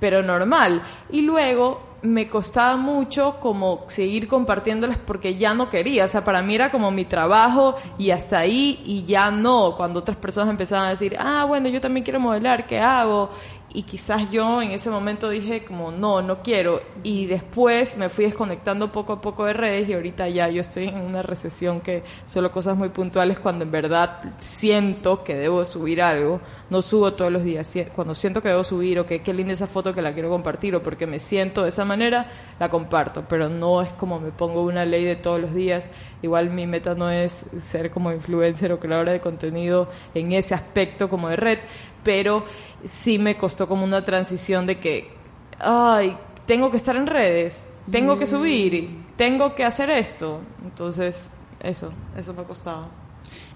Speaker 2: pero normal. Y luego me costaba mucho como seguir compartiéndolas porque ya no quería, o sea, para mí era como mi trabajo y hasta ahí y ya no, cuando otras personas empezaban a decir, ah, bueno, yo también quiero modelar, ¿qué hago? Y quizás yo en ese momento dije como no, no quiero y después me fui desconectando poco a poco de redes y ahorita ya yo estoy en una recesión que solo cosas muy puntuales cuando en verdad siento que debo subir algo, no subo todos los días, cuando siento que debo subir o que qué linda esa foto que la quiero compartir o porque me siento de esa manera, la comparto, pero no es como me pongo una ley de todos los días, igual mi meta no es ser como influencer o creadora de contenido en ese aspecto como de red, pero sí me costó como una transición de que, ay, tengo que estar en redes, tengo que subir, tengo que hacer esto. Entonces, eso, eso me ha costado.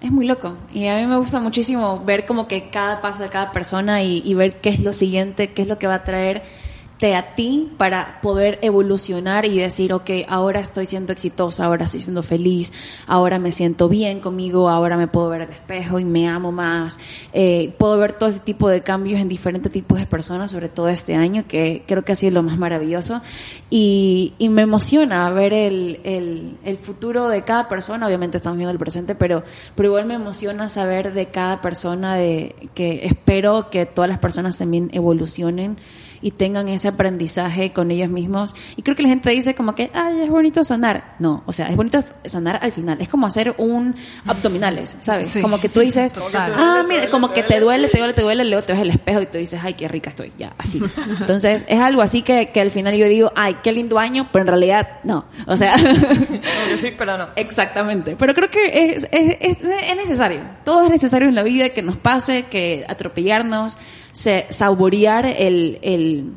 Speaker 3: Es muy loco. Y a mí me gusta muchísimo ver como que cada paso de cada persona y, y ver qué es lo siguiente, qué es lo que va a traerte a ti para poder evolucionar y decir, ok, ahora estoy siendo exitosa, ahora estoy siendo feliz, ahora me siento bien conmigo, ahora me puedo ver al espejo y me amo más. Eh, puedo ver todo ese tipo de cambios en diferentes tipos de personas, sobre todo este año, que creo que ha sido lo más maravilloso. Y, y me emociona ver el, el, el futuro de cada persona, obviamente estamos viendo el presente, pero, pero igual me emociona saber de cada persona, de que espero que todas las personas también evolucionen y tengan ese aprendizaje con ellos mismos. Y creo que la gente dice como que, ay, es bonito sanar. No, o sea, es bonito sanar al final. Es como hacer un abdominales, ¿sabes?
Speaker 1: Sí.
Speaker 3: Como que tú dices,
Speaker 1: Total.
Speaker 3: ah, mira, como que te duele, te duele, te duele, luego te ves el espejo y tú dices, ay, qué rica estoy, ya, así. Entonces, es algo así que, que al final yo digo, ay, qué lindo año, pero en realidad no. O sea,
Speaker 2: sí, pero no.
Speaker 3: Exactamente, pero creo que es, es, es, es necesario, todo es necesario en la vida que nos pase, que atropellarnos, se, saborear el, el,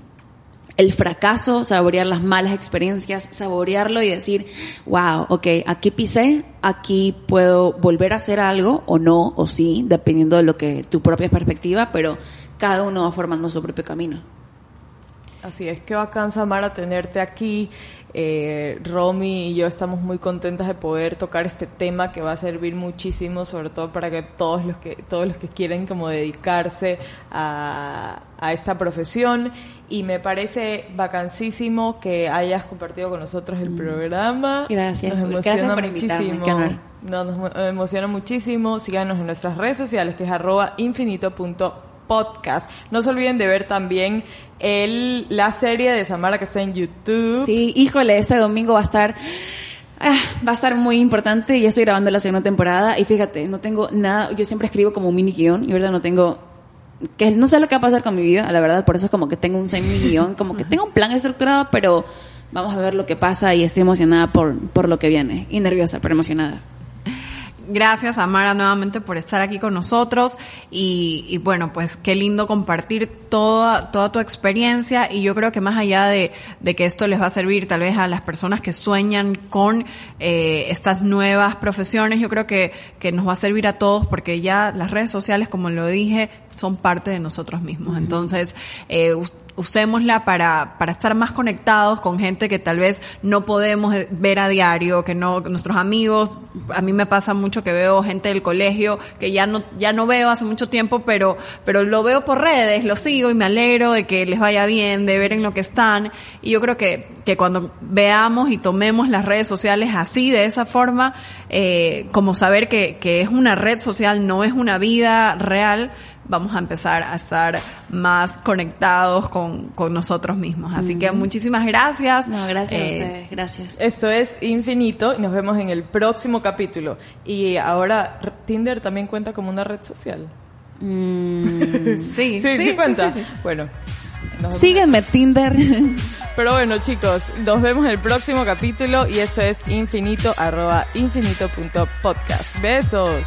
Speaker 3: el fracaso, saborear las malas experiencias, saborearlo y decir, wow, ok, aquí pisé, aquí puedo volver a hacer algo o no, o sí, dependiendo de lo que tu propia perspectiva, pero cada uno va formando su propio camino.
Speaker 2: Así es, que bacán, Samara, tenerte aquí. Eh, Romy y yo estamos muy contentas de poder tocar este tema que va a servir muchísimo, sobre todo para que todos los que todos los que quieren como dedicarse a, a esta profesión. Y me parece vacancísimo que hayas compartido con nosotros el programa.
Speaker 3: Gracias,
Speaker 2: nos
Speaker 3: gracias
Speaker 2: emociona
Speaker 3: por invitarme,
Speaker 2: muchísimo.
Speaker 3: qué honor.
Speaker 2: No, nos mo- emociona muchísimo. Síganos en nuestras redes sociales, que es arroba infinito.podcast. No se olviden de ver también el, la serie de Samara que está en YouTube.
Speaker 3: Sí, híjole, este domingo va a estar ah, va a estar muy importante. Ya estoy grabando la segunda temporada y fíjate, no tengo nada, yo siempre escribo como un mini guion y ahorita no tengo que no sé lo que va a pasar con mi vida, la verdad, por eso es como que tengo un semi guion, como que tengo un plan estructurado, pero vamos a ver lo que pasa y estoy emocionada por por lo que viene y nerviosa, pero emocionada.
Speaker 1: Gracias, Amara, nuevamente por estar aquí con nosotros y, y bueno, pues qué lindo compartir toda, toda tu experiencia y yo creo que más allá de, de que esto les va a servir tal vez a las personas que sueñan con eh, estas nuevas profesiones, yo creo que, que nos va a servir a todos porque ya las redes sociales, como lo dije, son parte de nosotros mismos. Entonces, eh, usémosla para, para estar más conectados con gente que tal vez no podemos ver a diario, que no, nuestros amigos, a mí me pasa mucho que veo gente del colegio que ya no, ya no veo hace mucho tiempo, pero, pero lo veo por redes, lo sigo y me alegro de que les vaya bien, de ver en lo que están. Y yo creo que, que cuando veamos y tomemos las redes sociales así, de esa forma, eh, como saber que, que es una red social, no es una vida real, vamos a empezar a estar más conectados con, con nosotros mismos. Así que muchísimas gracias.
Speaker 3: No, gracias a
Speaker 1: Eh,
Speaker 3: ustedes, gracias.
Speaker 2: Esto es Infinito y nos vemos en el próximo capítulo. Y ahora, Tinder también cuenta como una red social.
Speaker 3: Mm,
Speaker 1: Sí,
Speaker 2: Sí, sí, cuenta.
Speaker 1: sí, sí.
Speaker 2: Bueno.
Speaker 3: sígueme Tinder.
Speaker 2: Pero bueno, chicos, nos vemos en el próximo capítulo y esto es infinito, arroba infinito punto podcast. Besos.